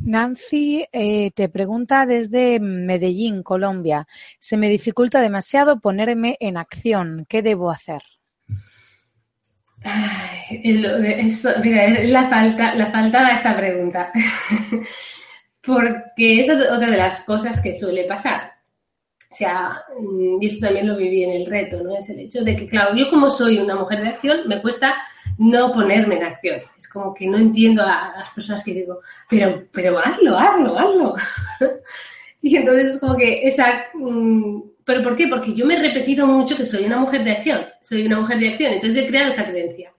[SPEAKER 1] Nancy eh, te pregunta desde Medellín, Colombia. Se me dificulta demasiado ponerme en acción. ¿Qué debo hacer?
[SPEAKER 2] Mira, la falta, la falta de esta pregunta. Porque es otra de las cosas que suele pasar. O sea, mm, y esto también lo viví en el reto, ¿no? Es el hecho de que, claro, yo como soy una mujer de acción, me cuesta no ponerme en acción. Es como que no entiendo a las personas que digo, pero, pero hazlo, hazlo, hazlo. y entonces es como que esa... ¿Pero por qué? Porque yo me he repetido mucho que soy una mujer de acción, soy una mujer de acción, entonces he creado esa creencia.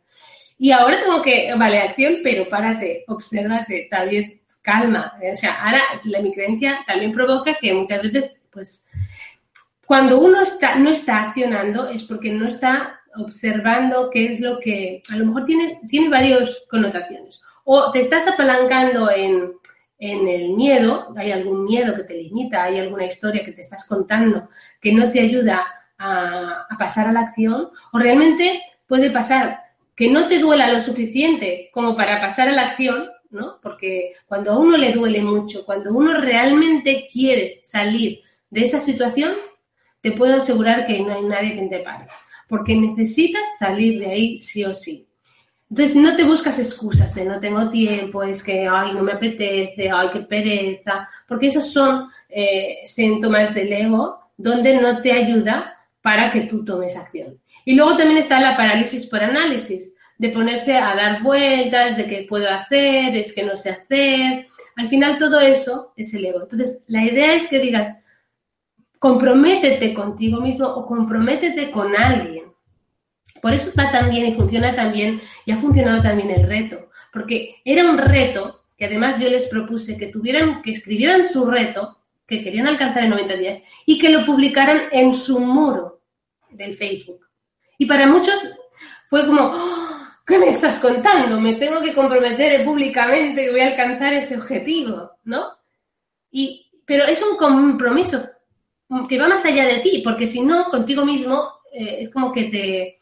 [SPEAKER 2] Y ahora tengo que, vale, acción, pero párate, obsérvate, también calma. O sea, ahora la, mi creencia también provoca que muchas veces, pues, cuando uno está, no está accionando es porque no está observando qué es lo que, a lo mejor tiene, tiene varias connotaciones. O te estás apalancando en, en el miedo, hay algún miedo que te limita, hay alguna historia que te estás contando que no te ayuda a, pasar a la acción, o realmente puede pasar que no te duela lo suficiente como para pasar a la acción, ¿no? Porque cuando a uno le duele mucho, cuando uno realmente quiere salir de esa situación, te puedo asegurar que no hay nadie que te pare, porque necesitas salir de ahí sí o sí. Entonces no te buscas excusas de no tengo tiempo, es que ay no me apetece, ay qué pereza, porque esos son eh, síntomas del ego donde no te ayuda para que tú tomes acción. Y luego también está la parálisis por análisis, de ponerse a dar vueltas, de qué puedo hacer, es que no sé hacer. Al final todo eso es el ego. Entonces la idea es que digas, comprométete contigo mismo o comprométete con alguien. Por eso va tan bien y funciona tan bien y ha funcionado también el reto, porque era un reto que además yo les propuse que tuvieran, que escribieran su reto que querían alcanzar en 90 días y que lo publicaran en su muro del Facebook. Y para muchos fue como, "Oh, ¿qué me estás contando? Me tengo que comprometer públicamente que voy a alcanzar ese objetivo, ¿no? Y, pero es un compromiso que va más allá de ti, porque si no, contigo mismo eh, es como que te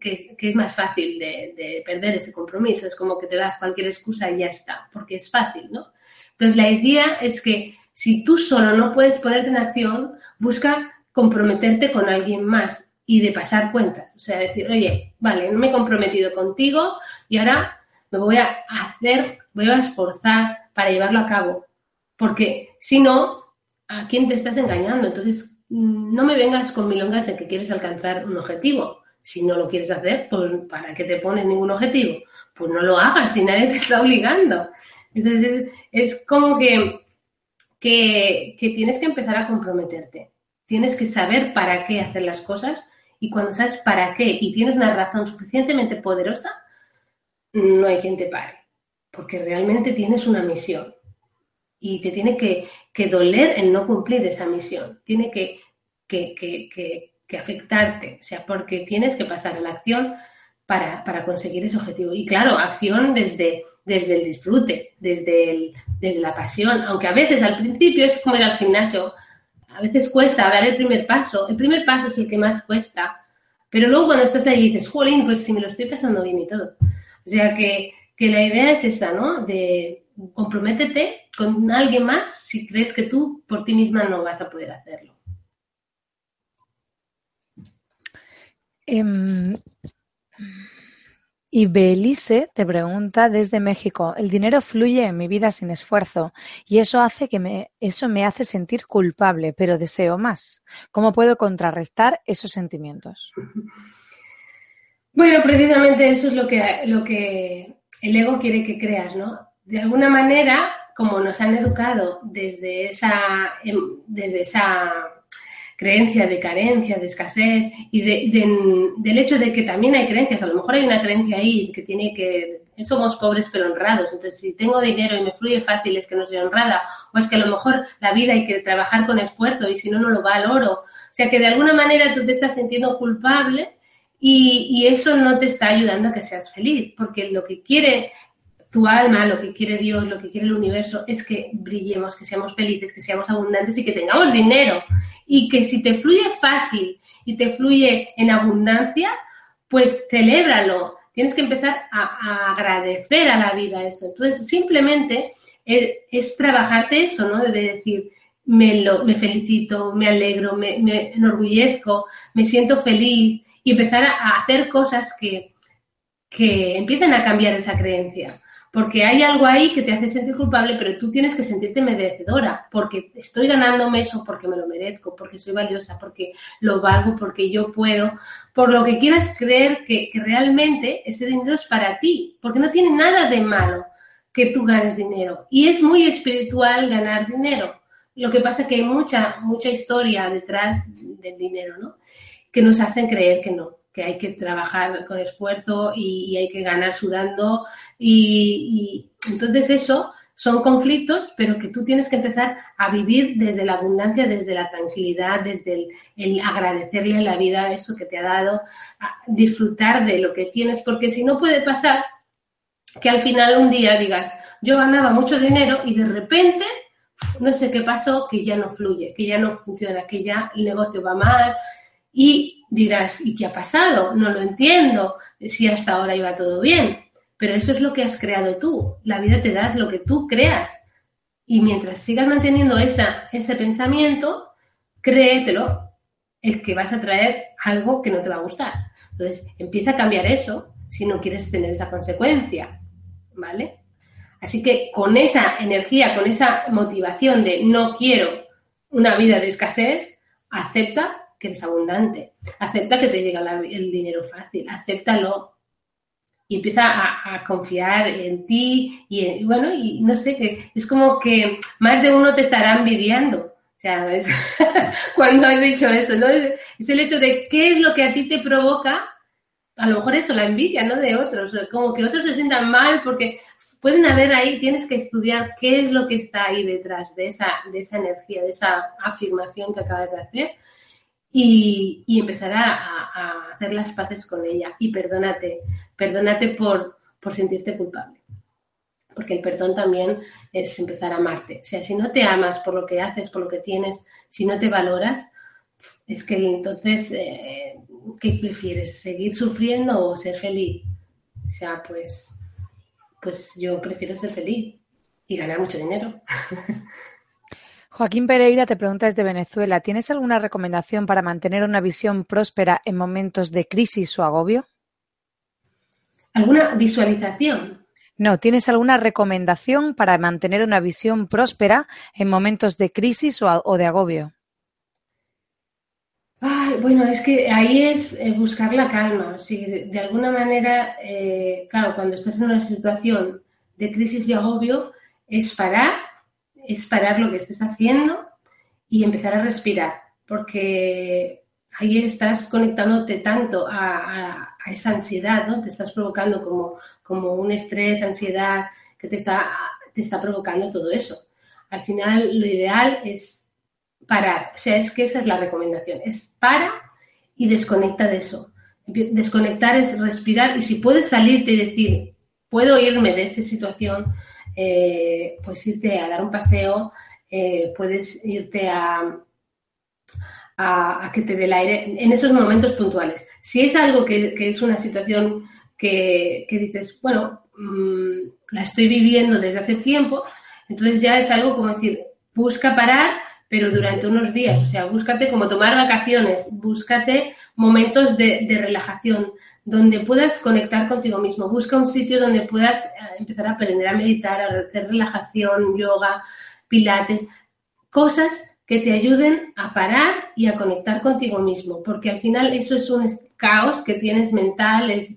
[SPEAKER 2] que, es más fácil de, de perder ese compromiso, es como que te das cualquier excusa y ya está, porque es fácil, ¿no? Entonces la idea es que si tú solo no puedes ponerte en acción, busca comprometerte con alguien más y de pasar cuentas. O sea, decir, oye, vale, no me he comprometido contigo y ahora me voy a hacer, voy a esforzar para llevarlo a cabo. Porque si no, ¿a quién te estás engañando? Entonces, mm, no me vengas con milongas de que quieres alcanzar un objetivo. Si no lo quieres hacer, pues ¿para qué te pones ningún objetivo? Pues no lo hagas si nadie te está obligando. Entonces, es, como que, que, que tienes que empezar a comprometerte. Tienes que saber para qué hacer las cosas y cuando sabes para qué y tienes una razón suficientemente poderosa, no hay quien te pare, porque realmente tienes una misión y te tiene que, que doler el no cumplir esa misión, tiene que, que, que, que afectarte, o sea, porque tienes que pasar a la acción para, para, conseguir ese objetivo. Y claro, acción desde, desde el disfrute, desde, desde la pasión, aunque a veces al principio es como ir al gimnasio, a veces cuesta dar el primer paso, el primer paso es el que más cuesta, pero luego cuando estás ahí dices, jolín, pues si me lo estoy pasando bien y todo. O sea que, que la idea es esa, ¿no? De comprométete con alguien más si crees que tú por ti misma no vas a poder hacerlo.
[SPEAKER 1] Um, y Belice te pregunta desde México, el dinero fluye en mi vida sin esfuerzo y eso hace que me, eso me hace sentir culpable, pero deseo más. ¿Cómo puedo contrarrestar esos sentimientos?
[SPEAKER 2] Bueno, precisamente eso es lo que, lo que el ego quiere que creas, ¿no? De alguna manera, como nos han educado desde esa, desde esa creencia de carencia, de escasez y de, de, del hecho de que también hay creencias. A lo mejor hay una creencia ahí que tiene que somos pobres pero honrados. Entonces, si tengo dinero y me fluye fácil es que no soy honrada. O es que a lo mejor la vida hay que trabajar con esfuerzo y si no, no lo valoro. O sea, que de alguna manera tú te estás sintiendo culpable y, y eso no te está ayudando a que seas feliz. Porque lo que quiere tu alma, lo que quiere Dios, lo que quiere el universo, es que brillemos, que seamos felices, que seamos abundantes y que tengamos dinero. Y que si te fluye fácil y te fluye en abundancia, pues celébralo. Tienes que empezar a, a agradecer a la vida eso. Entonces, simplemente es, es trabajarte eso, ¿no? De decir, me, lo, me felicito, me alegro, me, enorgullezco, me siento feliz y empezar a hacer cosas que, que empiecen a cambiar esa creencia porque hay algo ahí que te hace sentir culpable, pero tú tienes que sentirte merecedora, porque estoy ganándome eso, porque me lo merezco, porque soy valiosa, porque lo valgo, porque yo puedo, por lo que quieras creer que, que realmente ese dinero es para ti, porque no tiene nada de malo que tú ganes dinero. Y es muy espiritual ganar dinero. Lo que pasa es que hay mucha, mucha historia detrás del dinero, ¿no? Que nos hacen creer que no, que hay que trabajar con esfuerzo y, hay que ganar sudando. Y, entonces eso son conflictos, pero que tú tienes que empezar a vivir desde la abundancia, desde la tranquilidad, desde el, agradecerle a la vida eso que te ha dado, disfrutar de lo que tienes, porque si no puede pasar que al final un día digas, yo ganaba mucho dinero y de repente, no sé qué pasó, que ya no fluye, que ya no funciona, que ya el negocio va mal y dirás, ¿y qué ha pasado? No lo entiendo, si hasta ahora iba todo bien. Pero eso es lo que has creado tú. La vida te das lo que tú creas. Y mientras sigas manteniendo esa, ese pensamiento, créetelo, es que vas a traer algo que no te va a gustar. Entonces, empieza a cambiar eso si no quieres tener esa consecuencia. ¿vale? Así que con esa energía, con esa motivación de no quiero una vida de escasez, acepta que eres abundante, acepta que te llega el dinero fácil, acéptalo y empieza a, confiar en ti y, bueno, y no sé, que es como que más de uno te estará envidiando. O sea, cuando has dicho eso, ¿no? Es el hecho de qué es lo que a ti te provoca a lo mejor eso, la envidia, ¿no? De otros, como que otros se sientan mal porque pueden haber ahí, tienes que estudiar qué es lo que está ahí detrás de esa, de esa energía, de esa afirmación que acabas de hacer y, empezar a, hacer las paces con ella y perdónate, perdónate por, por sentirte culpable. Porque el perdón también es empezar a amarte. O sea, si no te amas por lo que haces, por lo que tienes, si no te valoras, es que entonces eh, ¿qué prefieres? ¿Seguir sufriendo o ser feliz? O sea, pues, pues yo prefiero ser feliz y ganar mucho dinero.
[SPEAKER 1] Joaquín Pereira te pregunta desde Venezuela, ¿tienes alguna recomendación para mantener una visión próspera en momentos de crisis o agobio?
[SPEAKER 2] ¿Alguna visualización?
[SPEAKER 1] No, ¿tienes alguna recomendación para mantener una visión próspera en momentos de crisis o de agobio?
[SPEAKER 2] bueno, es que ahí es eh, buscar la calma. Si de, alguna manera, eh, claro, cuando estás en una situación de crisis y agobio, es parar, es parar lo que estés haciendo y empezar a respirar, porque ahí estás conectándote tanto a, esa ansiedad, ¿no? Te estás provocando como, como un estrés, ansiedad, que te está, te está provocando todo eso. Al final, lo ideal es parar. O sea, es que esa es la recomendación. Es para y desconecta de eso. Desconectar es respirar y si puedes salirte y decir, puedo irme de esa situación, eh, pues irte a dar un paseo, eh, puedes irte a, a, que te dé el aire en esos momentos puntuales. Si es algo que, es una situación que, dices, bueno, mm, la estoy viviendo desde hace tiempo, entonces ya es algo como decir, busca parar pero durante unos días. O sea, búscate como tomar vacaciones, búscate momentos de, relajación donde puedas conectar contigo mismo. Busca un sitio donde puedas eh, empezar a aprender a meditar, a hacer relajación, yoga, pilates, cosas que te ayuden a parar y a conectar contigo mismo, porque al final eso es un caos que tienes mental, es,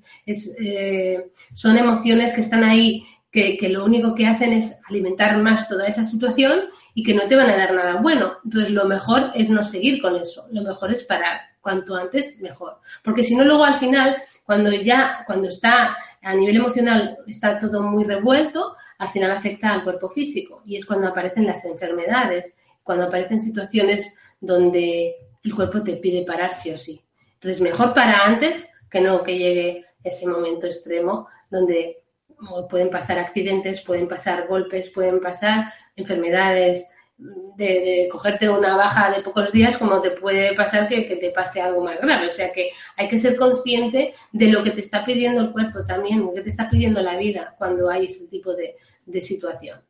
[SPEAKER 2] eh, son emociones que están ahí que, lo único que hacen es alimentar más toda esa situación y que no te van a dar nada bueno. Entonces, lo mejor es no seguir con eso, lo mejor es parar. Cuanto antes, mejor. Porque si no, luego al final, cuando ya, cuando está a nivel emocional, está todo muy revuelto, al final afecta al cuerpo físico. Y es cuando aparecen las enfermedades, cuando aparecen situaciones donde el cuerpo te pide parar sí o sí. Entonces, mejor para antes que no que llegue ese momento extremo donde pueden pasar accidentes, pueden pasar golpes, pueden pasar enfermedades, de, cogerte una baja de pocos días como te puede pasar que, te pase algo más grave. O sea que hay que ser consciente de lo que te está pidiendo el cuerpo también, lo que te está pidiendo la vida cuando hay ese tipo de, de situación.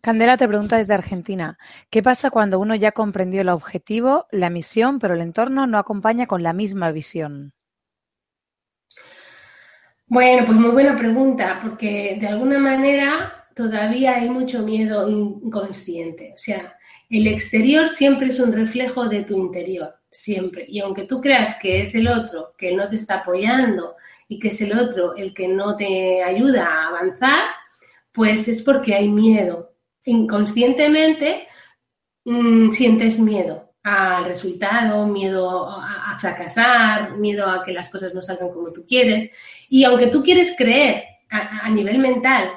[SPEAKER 1] Candela te pregunta desde Argentina, ¿qué pasa cuando uno ya comprendió el objetivo, la misión, pero el entorno no acompaña con la misma visión?
[SPEAKER 2] Bueno, pues muy buena pregunta, porque de alguna manera todavía hay mucho miedo inconsciente. O sea, el exterior siempre es un reflejo de tu interior, siempre. Y aunque tú creas que es el otro que no te está apoyando y que es el otro el que no te ayuda a avanzar, pues es porque hay miedo. Inconscientemente mmm, sientes miedo al resultado, miedo a, a, fracasar, miedo a que las cosas no salgan como tú quieres. Y aunque tú quieres creer a, a nivel mental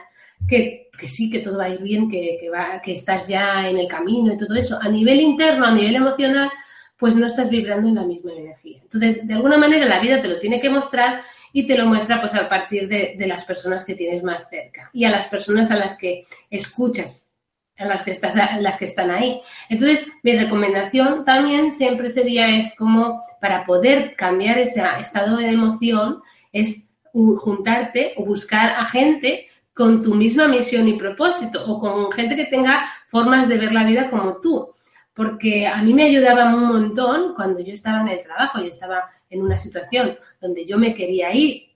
[SPEAKER 2] que, que, sí, que todo va a ir bien, que, que, va, que estás ya en el camino y todo eso, a nivel interno, a nivel emocional, pues no estás vibrando en la misma energía. Entonces, de alguna manera la vida te lo tiene que mostrar y te lo muestra pues a partir de, de las personas que tienes más cerca y a las personas a las que escuchas en las que estás, en las que están ahí. Entonces, mi recomendación también siempre sería es como para poder cambiar ese estado de emoción es juntarte o buscar a gente con tu misma misión y propósito o con gente que tenga formas de ver la vida como tú. Porque a mí me ayudaba un montón cuando yo estaba en el trabajo y estaba en una situación donde yo me quería ir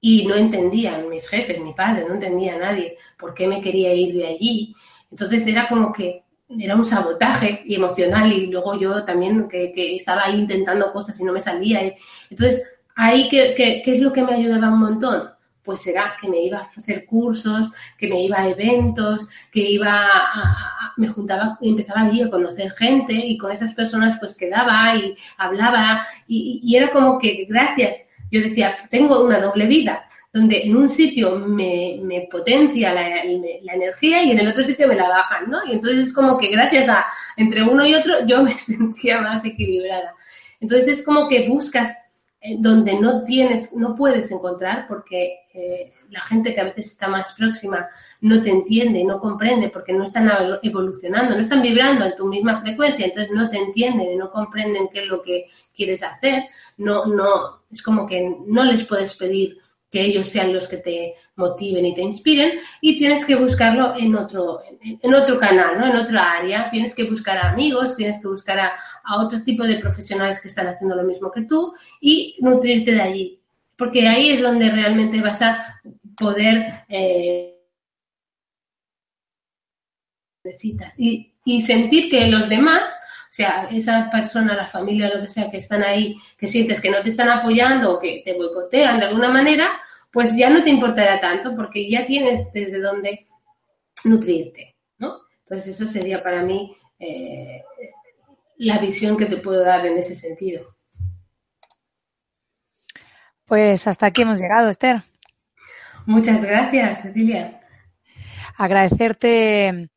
[SPEAKER 2] y no entendían mis jefes, mi padre, no entendía nadie por qué me quería ir de allí. Entonces era como que era un sabotaje emocional y luego yo también que, que estaba ahí intentando cosas y no me salía. Entonces, ahí, ¿qué, qué, qué es lo que me ayudaba un montón? Pues será que me iba a hacer cursos, que me iba a eventos, que iba a, me juntaba y empezaba allí a conocer gente y con esas personas pues quedaba y hablaba y, era como que gracias, yo decía, tengo una doble vida, donde en un sitio me, potencia la, energía y en el otro sitio me la bajan, ¿no? Y entonces es como que gracias a entre uno y otro yo me sentía más equilibrada. Entonces es como que buscas donde no tienes, no puedes encontrar porque eh, la gente que a veces está más próxima no te entiende, no comprende porque no están evolucionando, no están vibrando en tu misma frecuencia, entonces no te entienden, no comprenden qué es lo que quieres hacer, no, no, es como que no les puedes pedir que ellos sean los que te motiven y te inspiren y tienes que buscarlo en otro, en, otro canal, ¿no? en otra área. Tienes que buscar a amigos, tienes que buscar a, a, otro tipo de profesionales que están haciendo lo mismo que tú y nutrirte de allí. Porque ahí es donde realmente vas a poder... Eh, necesitas y, y sentir que los demás sea, esa persona, la familia, lo que sea, que están ahí, que sientes que no te están apoyando o que te boicotean de alguna manera, pues ya no te importará tanto porque ya tienes desde dónde nutrirte, ¿no? Entonces, eso sería para mí eh, la visión que te puedo dar en ese sentido.
[SPEAKER 1] Pues hasta aquí hemos llegado, Esther.
[SPEAKER 2] Muchas gracias, Cecilia.
[SPEAKER 1] Agradecerte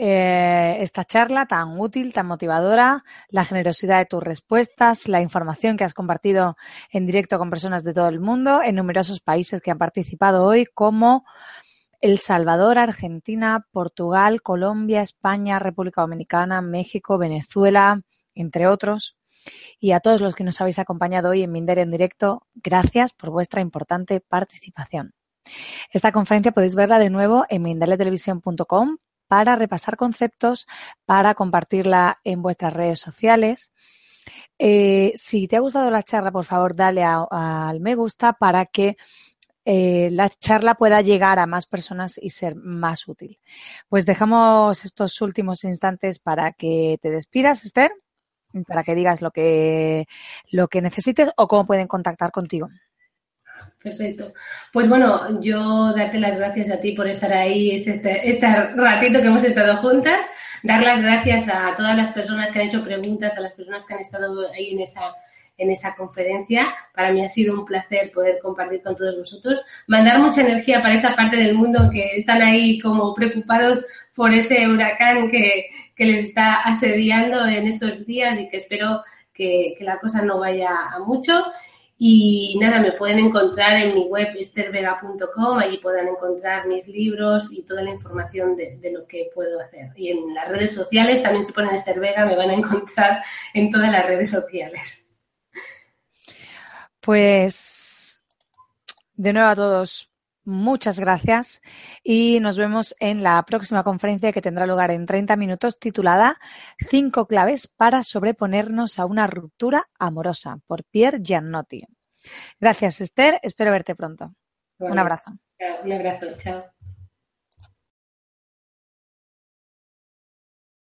[SPEAKER 1] eh, esta charla tan útil, tan motivadora, la generosidad de tus respuestas, la información que has compartido en directo con personas de todo el mundo, en numerosos países que han participado hoy, como El Salvador, Argentina, Portugal, Colombia, España, República Dominicana, México, Venezuela, entre otros. Y a todos los que nos habéis acompañado hoy en Minder en directo, gracias por vuestra importante participación. Esta conferencia podéis verla de nuevo en mindaletelevisión.com para repasar conceptos, para compartirla en vuestras redes sociales. Eh, si te ha gustado la charla, por favor, dale al me gusta para que eh, la charla pueda llegar a más personas y ser más útil. Pues dejamos estos últimos instantes para que te despidas, Esther, para que digas lo que, lo que necesites o cómo pueden contactar contigo.
[SPEAKER 2] Perfecto. Pues bueno, yo darte las gracias a ti por estar ahí este, este ratito que hemos estado juntas, dar las gracias a todas las personas que han hecho preguntas, a las personas que han estado ahí en esa, en esa conferencia. Para mí ha sido un placer poder compartir con todos vosotros, mandar mucha energía para esa parte del mundo que están ahí como preocupados por ese huracán que, que les está asediando en estos días y que espero que, que la cosa no vaya a mucho. Y nada, me pueden encontrar en mi web estervega.com, allí podrán encontrar mis libros y toda la información de, de, lo que puedo hacer. Y en las redes sociales también se ponen Esther Vega, me van a encontrar en todas las redes sociales.
[SPEAKER 1] Pues de nuevo a todos, muchas gracias y nos vemos en la próxima conferencia que tendrá lugar en 30 minutos titulada Cinco claves para sobreponernos a una ruptura amorosa por Pierre Giannotti. Gracias, Esther. Espero verte pronto. Un abrazo.
[SPEAKER 2] un abrazo. Chao.